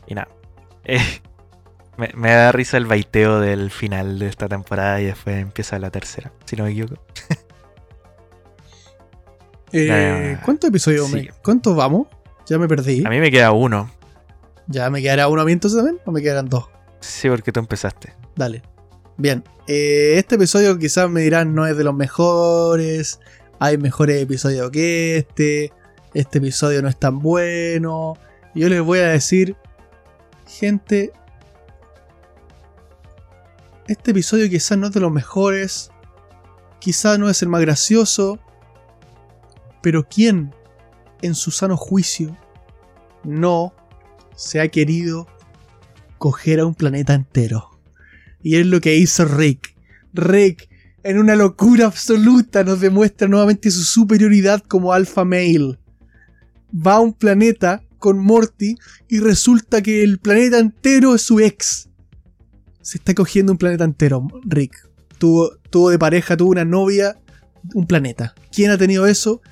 y nada. Eh, me, me da risa el baiteo del final de esta temporada y después empieza la tercera, si no me equivoco. Eh, ¿Cuántos episodios? sí. ¿Cuántos vamos? Ya me perdí. A mí me queda uno. ¿Ya me quedará uno a mí entonces también? ¿O me quedarán dos? Sí, porque tú empezaste. Dale. Bien. este episodio quizás me dirán no es de los mejores. Hay mejores episodios que este. Este episodio no es tan bueno. Yo les voy a decir, gente, este episodio quizás no es de los mejores. Quizás no es el más gracioso. Pero ¿quién, en su sano juicio, no se ha querido coger a un planeta entero? Y es lo que hizo Rick. Rick, en una locura absoluta, nos demuestra nuevamente su superioridad como alpha male. Va a un planeta con Morty y resulta que el planeta entero es su ex. Se está cogiendo un planeta entero, Rick. Tuvo, tuvo de pareja, tuvo una novia, un planeta. ¿Quién ha tenido eso?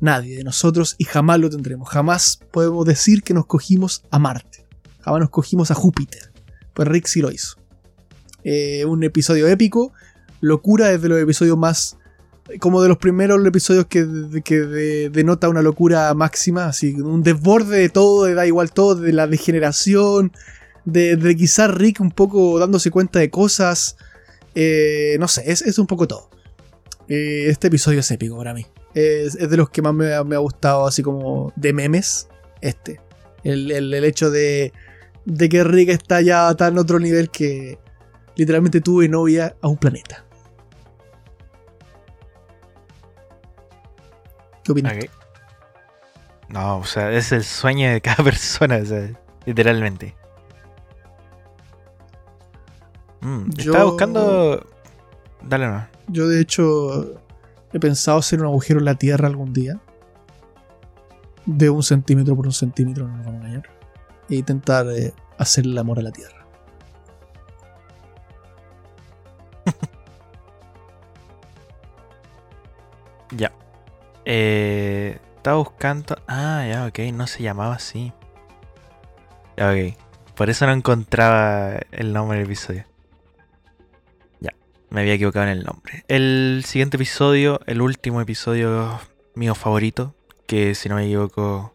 Nadie de nosotros y jamás lo tendremos. Jamás podemos decir que nos cogimos a Marte. Jamás nos cogimos a Júpiter. Pues Rick sí lo hizo. Eh, un episodio épico. Locura desde los episodios más. Como de los primeros episodios que, que denota una locura máxima. Así, un desborde de todo, de da igual todo, de la degeneración. De, quizás Rick un poco dándose cuenta de cosas. Eh, no sé, es, un poco todo. Eh, este episodio es épico para mí. Es, de los que más me, ha gustado, así como de memes. Este. El, el hecho de, de que Rick está ya tan en otro nivel que literalmente tuve novia a un planeta. ¿Qué opinas? No, o sea, es el sueño de cada persona, literalmente. Mm, estaba buscando. Dale no. Yo, de hecho, he pensado hacer un agujero en la tierra algún día. De un centímetro por un centímetro, no nos vamos a engañar. E intentar eh, hacer el amor a la tierra. ya. Eh, estaba buscando. Ah, ya, ok, no se llamaba así. Ok. Por eso no encontraba el nombre del episodio. Ya, me había equivocado en el nombre. El siguiente episodio, el último episodio mío favorito, que si no me equivoco,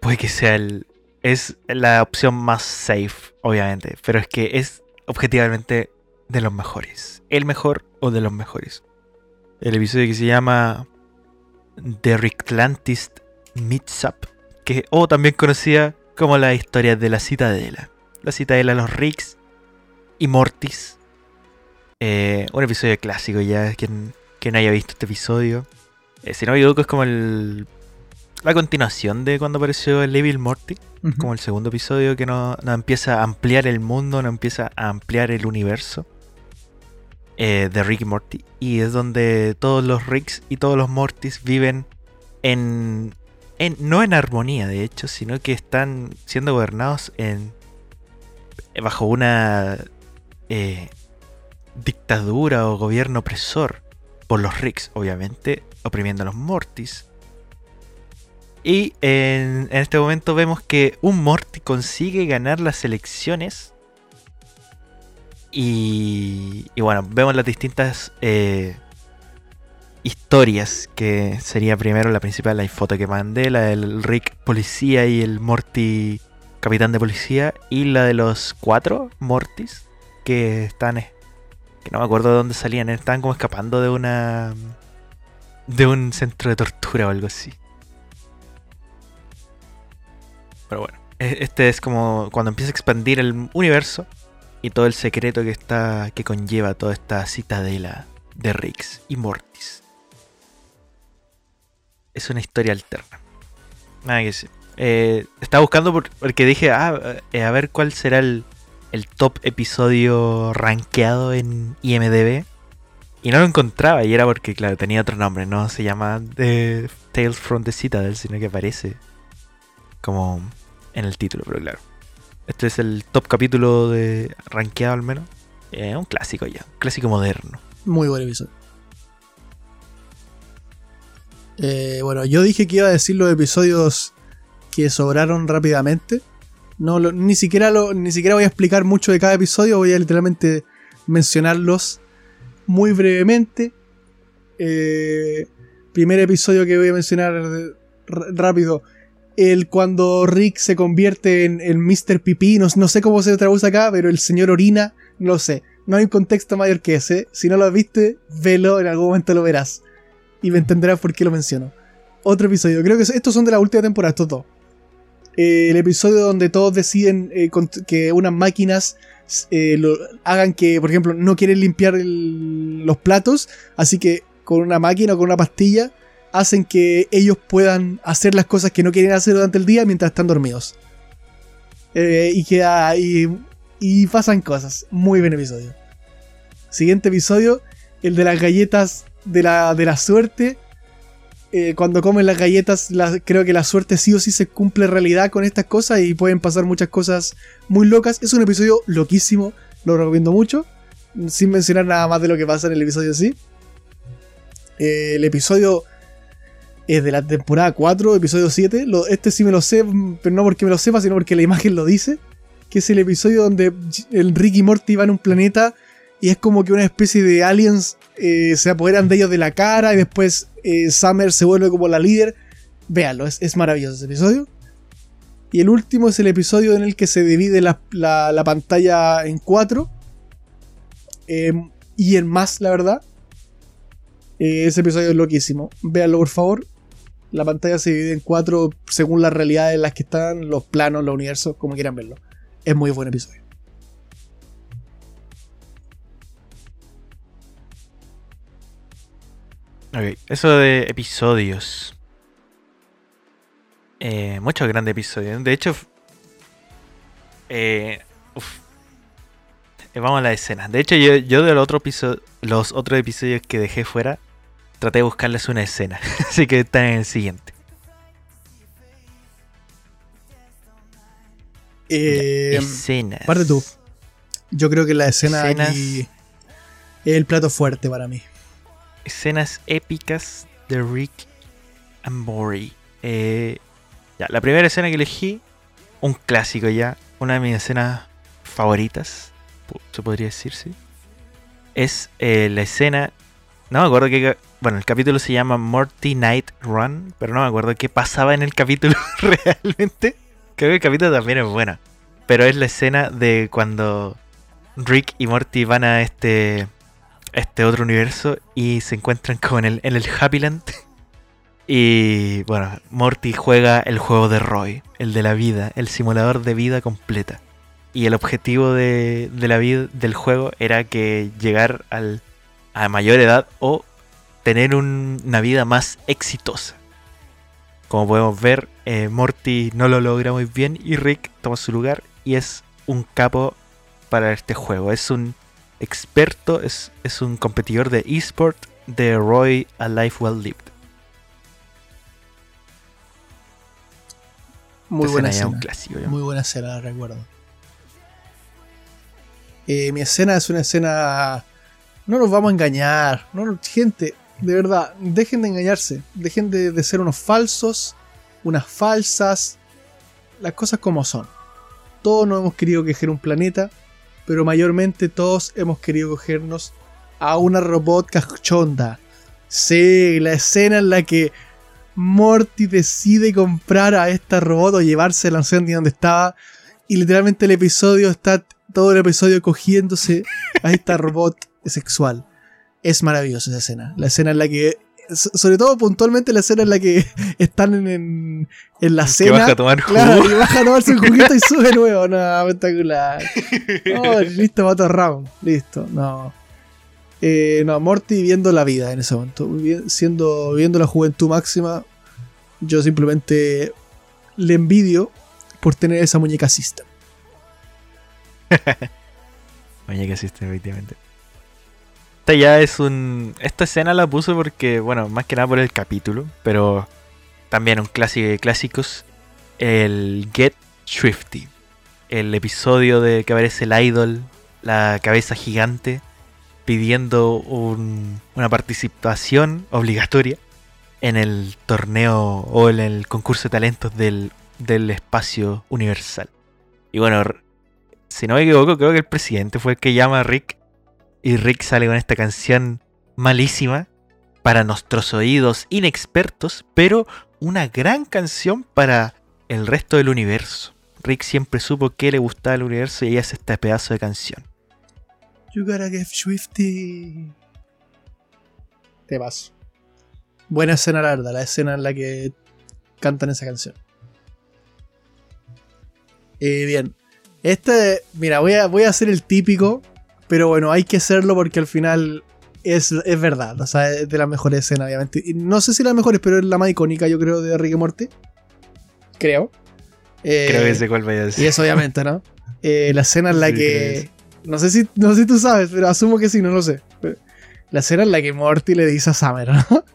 puede que sea el. Es la opción más safe, obviamente. Pero es que es objetivamente de los mejores. El mejor o de los mejores. El episodio que se llama The Reclantist Meets Up, que, o también conocida como la historia de la Citadela. La Citadela de los Ricks y Mortis. Eh, un episodio clásico ya, quien, no haya visto este episodio. Eh, si no me equivoco es como el, la continuación de cuando apareció el Evil Morty. Como el segundo episodio que nos empieza a ampliar el mundo, nos empieza a ampliar el universo. Eh, de Rick y Morty. Y es donde todos los Ricks y todos los Mortys viven en, en, no en armonía, de hecho, sino que están siendo gobernados en bajo una eh, dictadura o gobierno opresor por los Ricks, obviamente, oprimiendo a los Mortys. Y en, en, este momento vemos que un Morty consigue ganar las elecciones y, bueno, vemos las distintas eh, historias, que sería primero la principal, la foto que mandé, la del Rick policía y el Morty capitán de policía, y la de los cuatro Mortys, que están, eh, que no me acuerdo de dónde salían, estaban como escapando de una... de un centro de tortura o algo así. Pero bueno, e-, este es como cuando empieza a expandir el universo y todo el secreto que está que conlleva toda esta citadela de Rix y Mortis. Es una historia alterna. Nada que decir. Eh, estaba buscando porque dije, ah, eh, a ver cuál será el, top episodio rankeado en IMDB. Y no lo encontraba, y era porque, claro, tenía otro nombre, no se llama The Tales from the Citadel, sino que aparece como en el título, pero claro. Este es el top capítulo de rankeado al menos. Un clásico ya, un clásico moderno. Muy buen episodio. Eh, bueno, yo dije que iba a decir los episodios que sobraron rápidamente. No, ni, siquiera lo, ni siquiera voy a explicar mucho de cada episodio, voy a literalmente mencionarlos muy brevemente. Eh, primer episodio que voy a mencionar rápido el cuando Rick se convierte en, el Mr. Pipí, no, sé cómo se traduce acá, pero el señor orina, no sé. No hay un contexto mayor que ese. Si no lo viste, velo, en algún momento lo verás. Y me entenderás por qué lo menciono. Otro episodio, creo que estos son de la última temporada, estos dos. Eh, el episodio donde todos deciden eh, que unas máquinas eh, hagan que, por ejemplo, no quieren limpiar los platos, así que con una máquina o con una pastilla hacen que ellos puedan hacer las cosas que no quieren hacer durante el día mientras están dormidos. Eh, y, que, y, y pasan cosas. Muy buen episodio. Siguiente episodio, el de las galletas de la, de la suerte. Eh, cuando comen las galletas, creo que la suerte sí o sí se cumple realidad con estas cosas y pueden pasar muchas cosas muy locas. Es un episodio loquísimo, lo recomiendo mucho. Sin mencionar nada más de lo que pasa en el episodio sí. Eh, el episodio es de la temporada 4, episodio 7. este sí me lo sé, pero no porque me lo sepa, sino porque la imagen lo dice. Que es el episodio donde el Rick y Morty van a un planeta y es como que una especie de aliens eh, se apoderan de ellos de la cara y después eh, Summer se vuelve como la líder. Véanlo, es, maravilloso ese episodio. Y el último es el episodio en el que se divide la, pantalla en cuatro. Em, y en más, la verdad. Eh, ese episodio es loquísimo. Véanlo, por favor. La pantalla se divide en cuatro según las realidades en las que están, los planos, los universos, como quieran verlo. Es muy buen episodio. Ok, eso de episodios. Eh, muchos grandes episodios. De hecho, eh, eh, vamos a la escena. De hecho, yo, yo de los, otros episodios que dejé fuera, traté de buscarles una escena. Así que están en el siguiente. Eh, escenas. Parte tú. Yo creo que la escena es el plato fuerte para mí escenas épicas de Rick and Morty. Eh, ya, la primera escena que elegí, un clásico ya, una de mis escenas favoritas, se podría decir, sí. Es eh, la escena, no me acuerdo que, bueno, el capítulo se llama Morty Night Run, pero no me acuerdo qué pasaba en el capítulo realmente. Creo que el capítulo también es bueno, pero es la escena de cuando Rick y Morty van a este este otro universo y se encuentran como en el, en el Happyland. Y bueno, Morty juega el juego de Roy, el de la vida, el simulador de vida completa. Y el objetivo de, la vida del juego era que llegar al, a mayor edad o tener una vida más exitosa. Como podemos ver, eh, Morty no lo logra muy bien y Rick toma su lugar y es un capo para este juego. Es un experto, es, es un competidor de eSport de Roy A Life Well Lived. Muy buena escena. Muy buena escena, la recuerdo. Eh, mi escena es una escena. No nos vamos a engañar. No, gente, de verdad, dejen de engañarse. Dejen de, ser unos falsos, unas falsas. Las cosas como son. Todos nos hemos querido quejar un planeta pero mayormente todos hemos querido cogernos a una robot cachonda. Sí, la escena en la que Morty decide comprar a esta robot o llevársela, sé ni dónde estaba, y literalmente el episodio está todo el episodio cogiéndose a esta robot sexual. Es maravillosa esa escena. La escena en la que sobre todo puntualmente la escena en la que están en, en, la cena. Que baja a tomar jugo. Claro, y baja a tomarse un juguito y sube nuevo. No, espectacular. Oh, listo para otro round. Listo, no. Eh, no, Morty viendo la vida en ese momento. Siendo, viendo la juventud máxima. Yo simplemente le envidio por tener esa muñeca system. muñeca system, efectivamente. Esta ya es un. Esta escena la puse porque, bueno, más que nada por el capítulo, pero también un clásico de clásicos. El Get Swifty. El episodio de que aparece el idol, la cabeza gigante, pidiendo una participación obligatoria en el torneo o en el concurso de talentos del, del espacio universal. Y bueno, si no me equivoco, creo que el presidente fue el que llama a Rick y Rick sale con esta canción malísima para nuestros oídos inexpertos, pero una gran canción para el resto del universo. Rick siempre supo que le gustaba el universo y hace este pedazo de canción. You gotta get swifty. Te vas. Buena escena larga, la escena en la que cantan esa canción. Eh, bien. Este, mira, voy a, voy a hacer el típico pero bueno, hay que hacerlo porque al final es, es verdad. O sea, es de las mejores escenas, obviamente. Y no sé si las mejores, pero es la más icónica, yo creo, de Rick y Morty. Creo. Eh, Creo que sé cuál vaya a y decir. es obviamente, ¿no? Eh, la escena en la Sí, que. No sé, si, no sé si tú sabes, pero asumo que sí, no lo sé. La escena en la que Morty le dice a Summer, ¿no?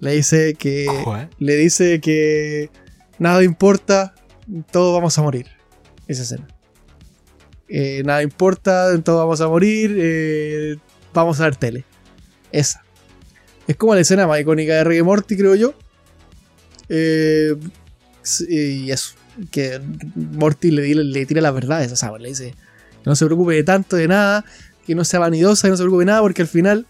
Le dice que. ¿Cuál? Le dice que. Nada importa, todos vamos a morir. Esa escena. Eh, nada importa, todos vamos a morir. eh, vamos a ver tele. Esa. Es como la escena más icónica de Rick Morty, creo yo. Eh, y eso. Que Morty le, le tira la verdad a Summer. Le dice que no se preocupe tanto, de nada. Que no sea vanidosa, que no se preocupe de nada. Porque al final,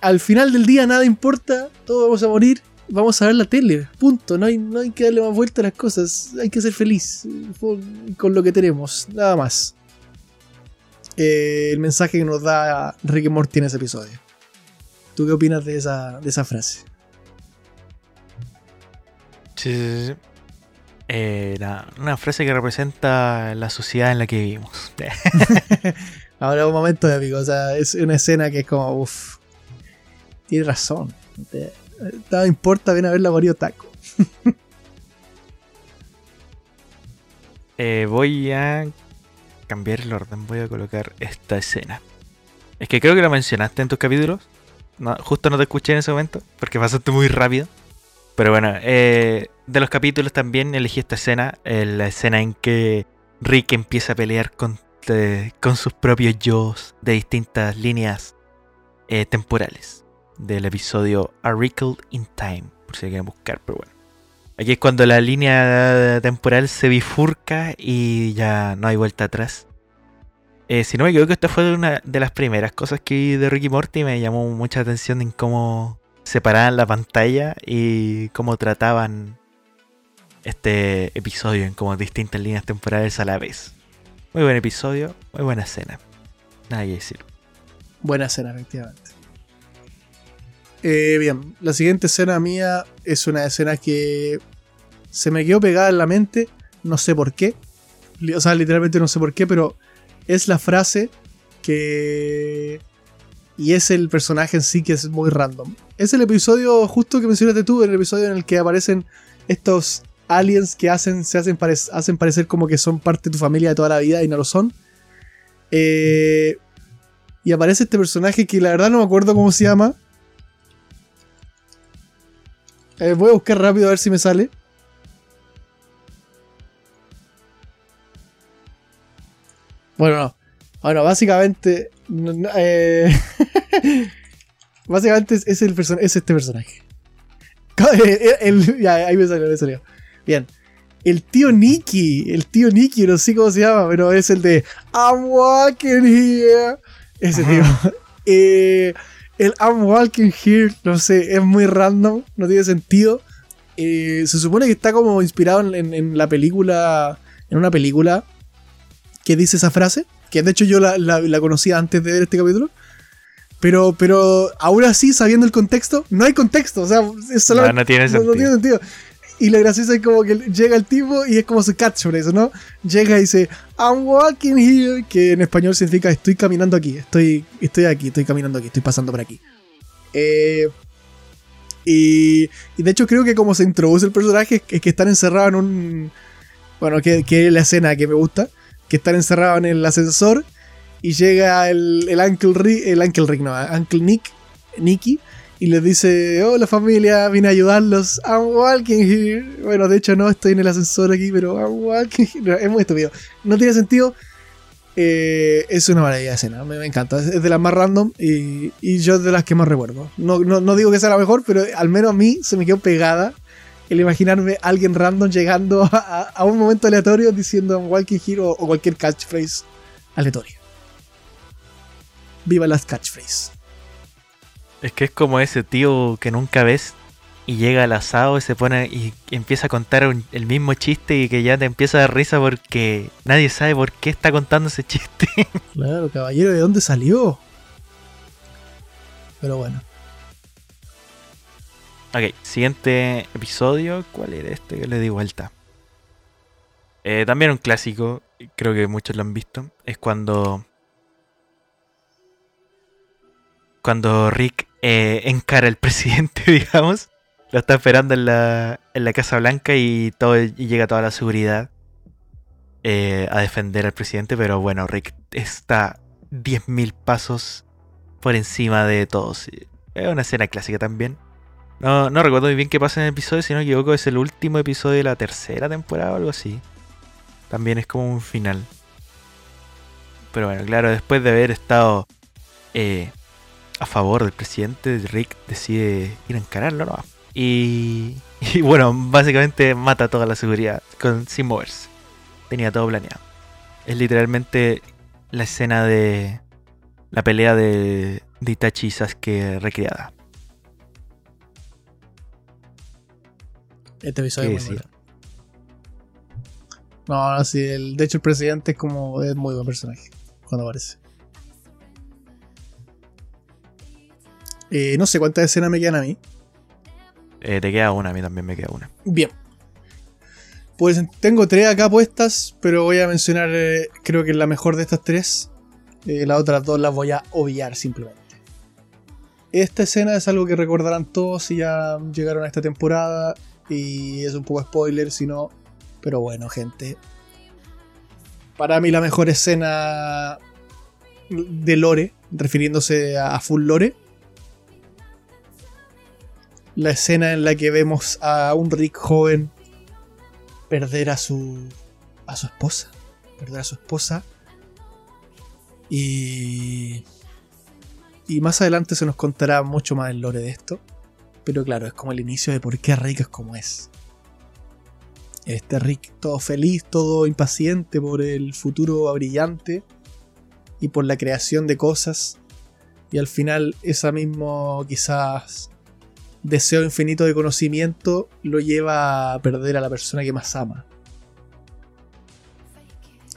al final del día nada importa. Todos vamos a morir. Vamos a ver la tele. Punto. No hay, no hay que darle más vuelta a las cosas. Hay que ser feliz con- lo que tenemos. Nada más. Eh, el mensaje que nos da Rick y Morty en ese episodio. ¿Tú qué opinas de esa, de esa frase? Sí, sí, sí. Eh, nada, una frase que representa la sociedad en la que vivimos. Ahora un momento épico, o sea, es una escena que es como, uff, tiene razón. Nada importa, ven a ver la Taco. Eh, voy a cambiar el orden, voy a colocar esta escena. Es que creo que lo mencionaste en tus capítulos. No, justo no te escuché en ese momento, porque pasaste muy rápido. Pero bueno, eh, de los capítulos también elegí esta escena, eh, la escena en que Rick empieza a pelear con, con sus propios yo de distintas líneas temporales del episodio A Wrinkle in Time, por si quieren buscar, pero bueno. Aquí es cuando la línea temporal se bifurca y ya no hay vuelta atrás. Eh, si no me equivoco, esta fue una de las primeras cosas que vi de Ricky Morty. Me llamó mucha atención en cómo separaban la pantalla y cómo trataban este episodio en como distintas líneas temporales a la vez. Muy buen episodio, muy buena escena. Nada que decir. Buena escena, efectivamente. Eh, bien, la siguiente escena mía es una escena que se me quedó pegada en la mente, no sé por qué. O sea, literalmente no sé por qué, pero es la frase que... Y es el personaje en sí que es muy random. Es el episodio justo que mencionaste tú, el episodio en el que aparecen estos aliens que hacen, se hacen, hacen parecer como que son parte de tu familia de toda la vida y no lo son. Eh, y aparece este personaje que la verdad no me acuerdo cómo se llama. Eh, voy a buscar rápido a ver si me sale. Bueno, no. Bueno, básicamente. eh, básicamente es, el person- es este personaje. El- el- ya, ahí me salió, me salió. Bien. El tío Nicky. El tío Nicky, no sé cómo se llama, pero es el de I'm walking here. Ese tío. Eh, el I'm walking here, no sé, es muy random, no tiene sentido. Eh, se supone que está como inspirado en, en- en la película, en una película que dice esa frase, que de hecho yo la, la, la conocía antes de ver este capítulo. Pero, pero aún así, sabiendo el contexto, no hay contexto, o sea, es solamente no tiene no, sentido. no tiene sentido. Y lo gracioso es como que llega el tipo y es como su catchphrase, ¿no? Llega y dice, I'm walking here, que en español significa estoy caminando aquí, estoy, estoy aquí, estoy caminando aquí, estoy pasando por aquí. Eh, y, de hecho creo que como se introduce el personaje es que están encerrados en un... Bueno, que, que es la escena que me gusta, que están encerrados en el ascensor y llega el, el Uncle Rick, el Uncle Rick, no, Uncle Nick, Nicky, y les dice, hola familia, vine a ayudarlos, I'm walking here. Bueno, de hecho no, estoy en el ascensor aquí, pero I'm walking here. Es muy estúpido. No tiene sentido. Eh, es una maravilla de escena, me, me encanta. Es, de las más random y, y yo de las que más recuerdo. No, no, no digo que sea la mejor, pero al menos a mí se me quedó pegada el imaginarme a alguien random llegando a, a- un momento aleatorio diciendo I'm walking here o, o cualquier catchphrase aleatoria. Viva las catchphrases. Es que es como ese tío que nunca ves y llega al asado y se pone y empieza a contar un- el mismo chiste y que ya te empieza a dar risa porque nadie sabe por qué está contando ese chiste. Claro, caballero, ¿de dónde salió? Pero bueno. ok, siguiente episodio. ¿Cuál era este que le di vuelta? Eh, también un clásico, creo que muchos lo han visto. Es cuando cuando Rick eh, encara al presidente, digamos. Lo está esperando en la, en la Casa Blanca y, todo, llega toda la seguridad eh, a defender al presidente. Pero bueno, Rick está 10.000 pasos por encima de todos. Es una escena clásica también. No, no recuerdo muy bien qué pasa en el episodio, si no me equivoco, es el último episodio de la tercera temporada o algo así. También es como un final. Pero bueno, claro, después de haber estado eh, a favor del presidente, Rick decide ir a encararlo, ¿no? Y, y bueno, básicamente mata toda la seguridad con, sin moverse. Tenía todo planeado. Es literalmente la escena de la pelea de, de Itachi y Sasuke recreada. Este episodio ¿Qué es muy bueno. No, no, sí, el, de hecho el presidente es como es muy buen personaje cuando aparece. Eh, no sé cuántas escenas me quedan a mí. Eh, te queda una, a mí también me queda una. Bien. Pues tengo tres acá puestas, pero voy a mencionar, eh, creo que la mejor de estas tres. Las otras dos las voy a obviar simplemente. Esta escena es algo que recordarán todos si ya llegaron a esta temporada. Y es un poco spoiler, si no. Pero bueno, gente. Para mí la mejor escena de Lore, refiriéndose a, a Full Lore. La escena en la que vemos a un Rick joven perder a su a su esposa, perder a su esposa. Y y más adelante se nos contará mucho más el lore de esto, pero claro, es como el inicio de por qué Rick es como es. Este Rick todo feliz, todo impaciente por el futuro brillante y por la creación de cosas. Y al final esa mismo quizás deseo infinito de conocimiento lo lleva a perder a la persona que más ama.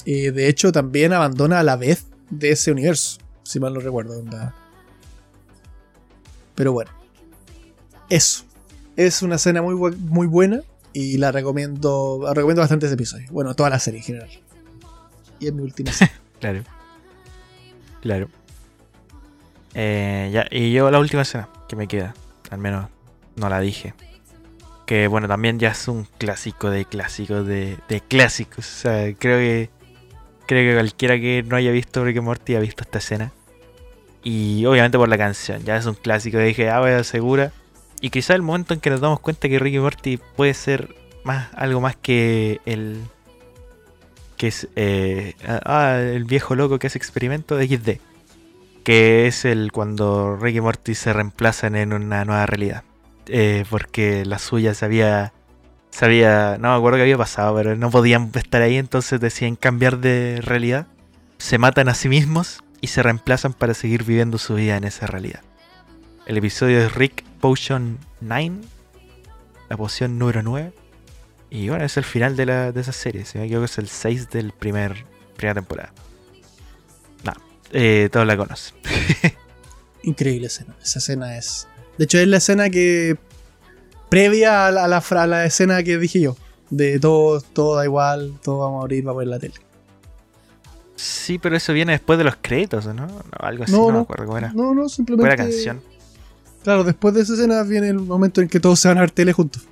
Eh, de hecho, también abandona a la vez de ese universo, si mal no recuerdo. onda. Pero bueno, eso. Es una escena muy, bu- muy buena y la recomiendo, la recomiendo bastante ese episodio. Bueno, toda la serie en general. Y es mi última escena. Claro. Claro. Eh, ya, y yo la última escena que me queda. Al menos no la dije. Que bueno, también ya es un clásico de clásicos de, clásicos. O sea, creo que. Creo que cualquiera que no haya visto Rick Morty ha visto esta escena. Y obviamente por la canción. Ya es un clásico. Dije, ah, voy a segura. Y quizá el momento en que nos damos cuenta que Rick Morty puede ser más algo más que el que es eh, ah, el viejo loco que hace experimento de XD. Que es el cuando Rick Morty se reemplazan en una nueva realidad. Eh, porque la suya se había. No me acuerdo qué había pasado, pero no podían estar ahí, entonces deciden cambiar de realidad. Se matan a sí mismos y se reemplazan para seguir viviendo su vida en esa realidad. El episodio es Rick Potion 9, la poción número 9. Y bueno, es el final de, la, de esa serie. Si no me equivoco, es el 6 del primer primera temporada. Nada, eh, todos la conocen. Increíble escena. Esa escena es. De hecho, es la escena que. Previa a la, a la fra- a la escena que dije yo. De todo, todo da igual, todo vamos a morir, vamos a ver la tele. Sí, pero eso viene después de los créditos, ¿o ¿no? No, algo así, No, no, me acuerdo cómo era. No, no, simplemente. Fue la canción. Claro, después de esa escena viene el momento en que todos se van a ver tele juntos.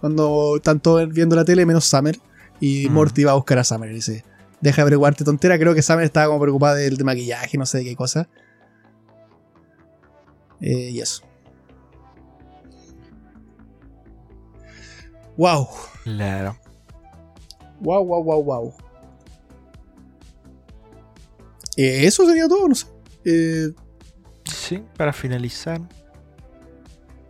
Cuando están todos viendo la tele, menos Summer. Y Mm. Morty va a buscar a Summer y dice: Deja de preocuparte, tontera. Creo que Summer estaba como preocupada del de maquillaje, no sé de qué cosa. Eh, y eso. Wow. Claro. Wow, wow, wow, wow. Eh, eso sería todo, no sé. Eh, Sí, para finalizar.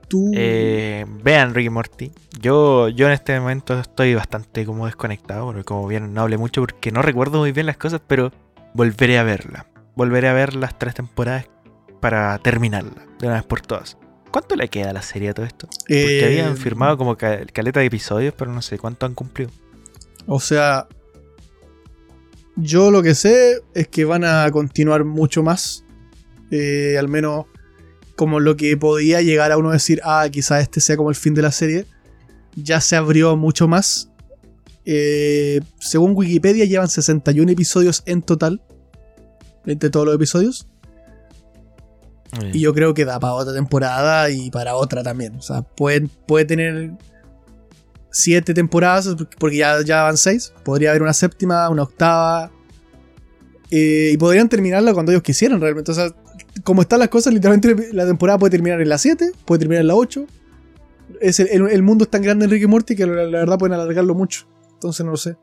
tú. Eh, vean Rick y Morty. Yo, yo en este momento estoy bastante como desconectado, porque como bien no hablé mucho porque no recuerdo muy bien las cosas, pero volveré a verla. Volveré a ver las tres temporadas para terminarla de una vez por todas. ¿Cuánto le queda a la serie a todo esto? Porque eh, habían firmado como ca- caleta de episodios, pero no sé cuánto han cumplido. O sea, yo lo que sé es que van a continuar mucho más. Eh, al menos como lo que podía llegar a uno decir, ah, quizás este sea como el fin de la serie. Ya se abrió mucho más. Eh, según Wikipedia llevan 61 episodios en total. Entre todos los episodios. Y yo creo que da para otra temporada y para otra también. O sea, puede, puede tener siete temporadas, porque ya, ya van seis. Podría haber una séptima, una octava. eh, y podrían terminarla cuando ellos quisieran realmente. O sea, como están las cosas, literalmente la temporada puede terminar en la 7, puede terminar en la 8. Es el, el- el mundo es tan grande en Ricky Morty que la, la verdad pueden alargarlo mucho. Entonces no lo sé.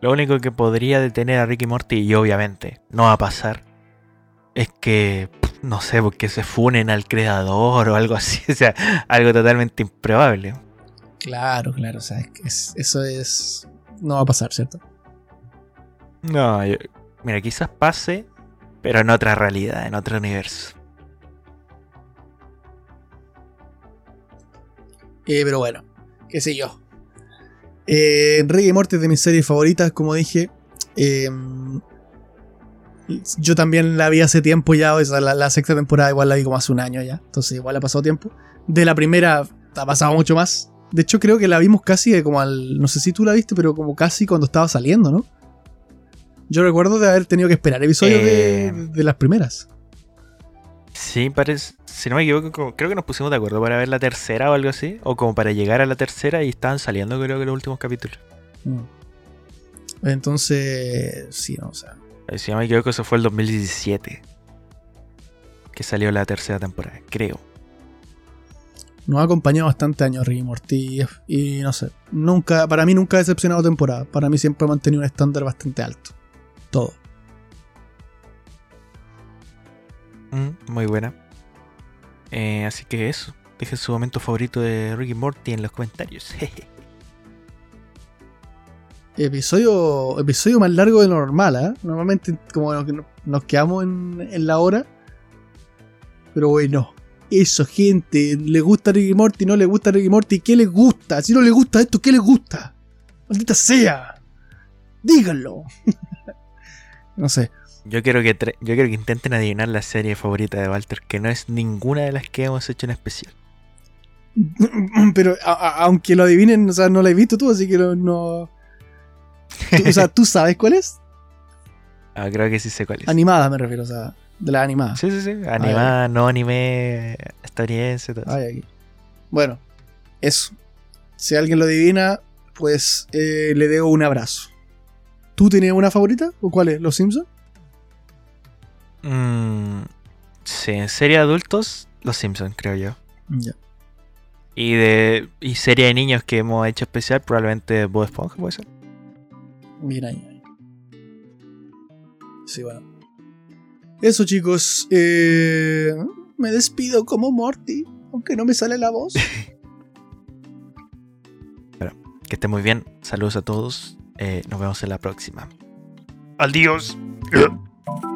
Lo único que podría detener a Ricky Morty, y obviamente no va a pasar, es que, no sé, porque se funen al creador o algo así. O sea, algo totalmente improbable. Claro, claro. O sea, es eso es. No va a pasar, ¿cierto? No, yo- mira, quizás pase, pero en otra realidad, en otro universo. Eh, pero bueno, qué sé yo. Eh, y Morty es de mis series favoritas, como dije. Eh, yo también la vi hace tiempo ya, o sea, la, la sexta temporada igual la vi como hace un año ya. Entonces igual ha pasado tiempo. De la primera ha pasado mucho más. De hecho creo que la vimos casi de como al... No sé si tú la viste, pero como casi cuando estaba saliendo, ¿no? Yo recuerdo de haber tenido que esperar episodios de, Eh. de las primeras. Sí, parece, si no me equivoco, como- creo que nos pusimos de acuerdo para ver la tercera o algo así, o como para llegar a la tercera y estaban saliendo creo que los últimos capítulos. Mm. Entonces, sí, no, o sea... Eh, Si no me equivoco, eso fue el 2017. Que salió la tercera temporada, creo. Nos ha acompañado bastante años Ricky Morty y, no sé, nunca, para mí nunca ha decepcionado temporada. Para mí siempre ha mantenido un estándar bastante alto. Todo. Mm, muy buena. Eh, así que eso. Dejen su momento favorito de Ricky Morty en los comentarios. Episodio, episodio más largo de lo normal, ¿ah? Normalmente como nos, nos quedamos en, en la hora. Pero bueno, eso gente, le gusta Ricky Morty, no le gusta Ricky Morty, ¿qué les gusta? Si no les gusta esto, ¿qué les gusta? Maldita sea. Díganlo. no sé. yo quiero que yo quiero que intenten adivinar la serie favorita de Walter, que no es ninguna de las que hemos hecho en especial. Pero a- aunque lo adivinen, o sea, no la he visto tú, así que no. O sea, ¿tú sabes cuál es? Ah, creo que sí sé cuál es. Animada me refiero, o sea, de la animada. Sí, sí, sí. Animada, no anime, estadounidense, todo. Ay, aquí. Bueno, eso. Si alguien lo adivina, pues eh, le debo un abrazo. ¿Tú tenías una favorita? ¿O cuál es? ¿Los Simpsons? Mm, sí, en serie de adultos, Los Simpsons, creo yo. Ya. Y de y serie de niños que hemos hecho especial, probablemente Bob Esponja, puede ser. Bien ahí. Sí, bueno. Eso, chicos. eh, me despido como Morty, aunque no me sale la voz. Que estén muy bien. Saludos a todos. eh, nos vemos en la próxima. Adiós.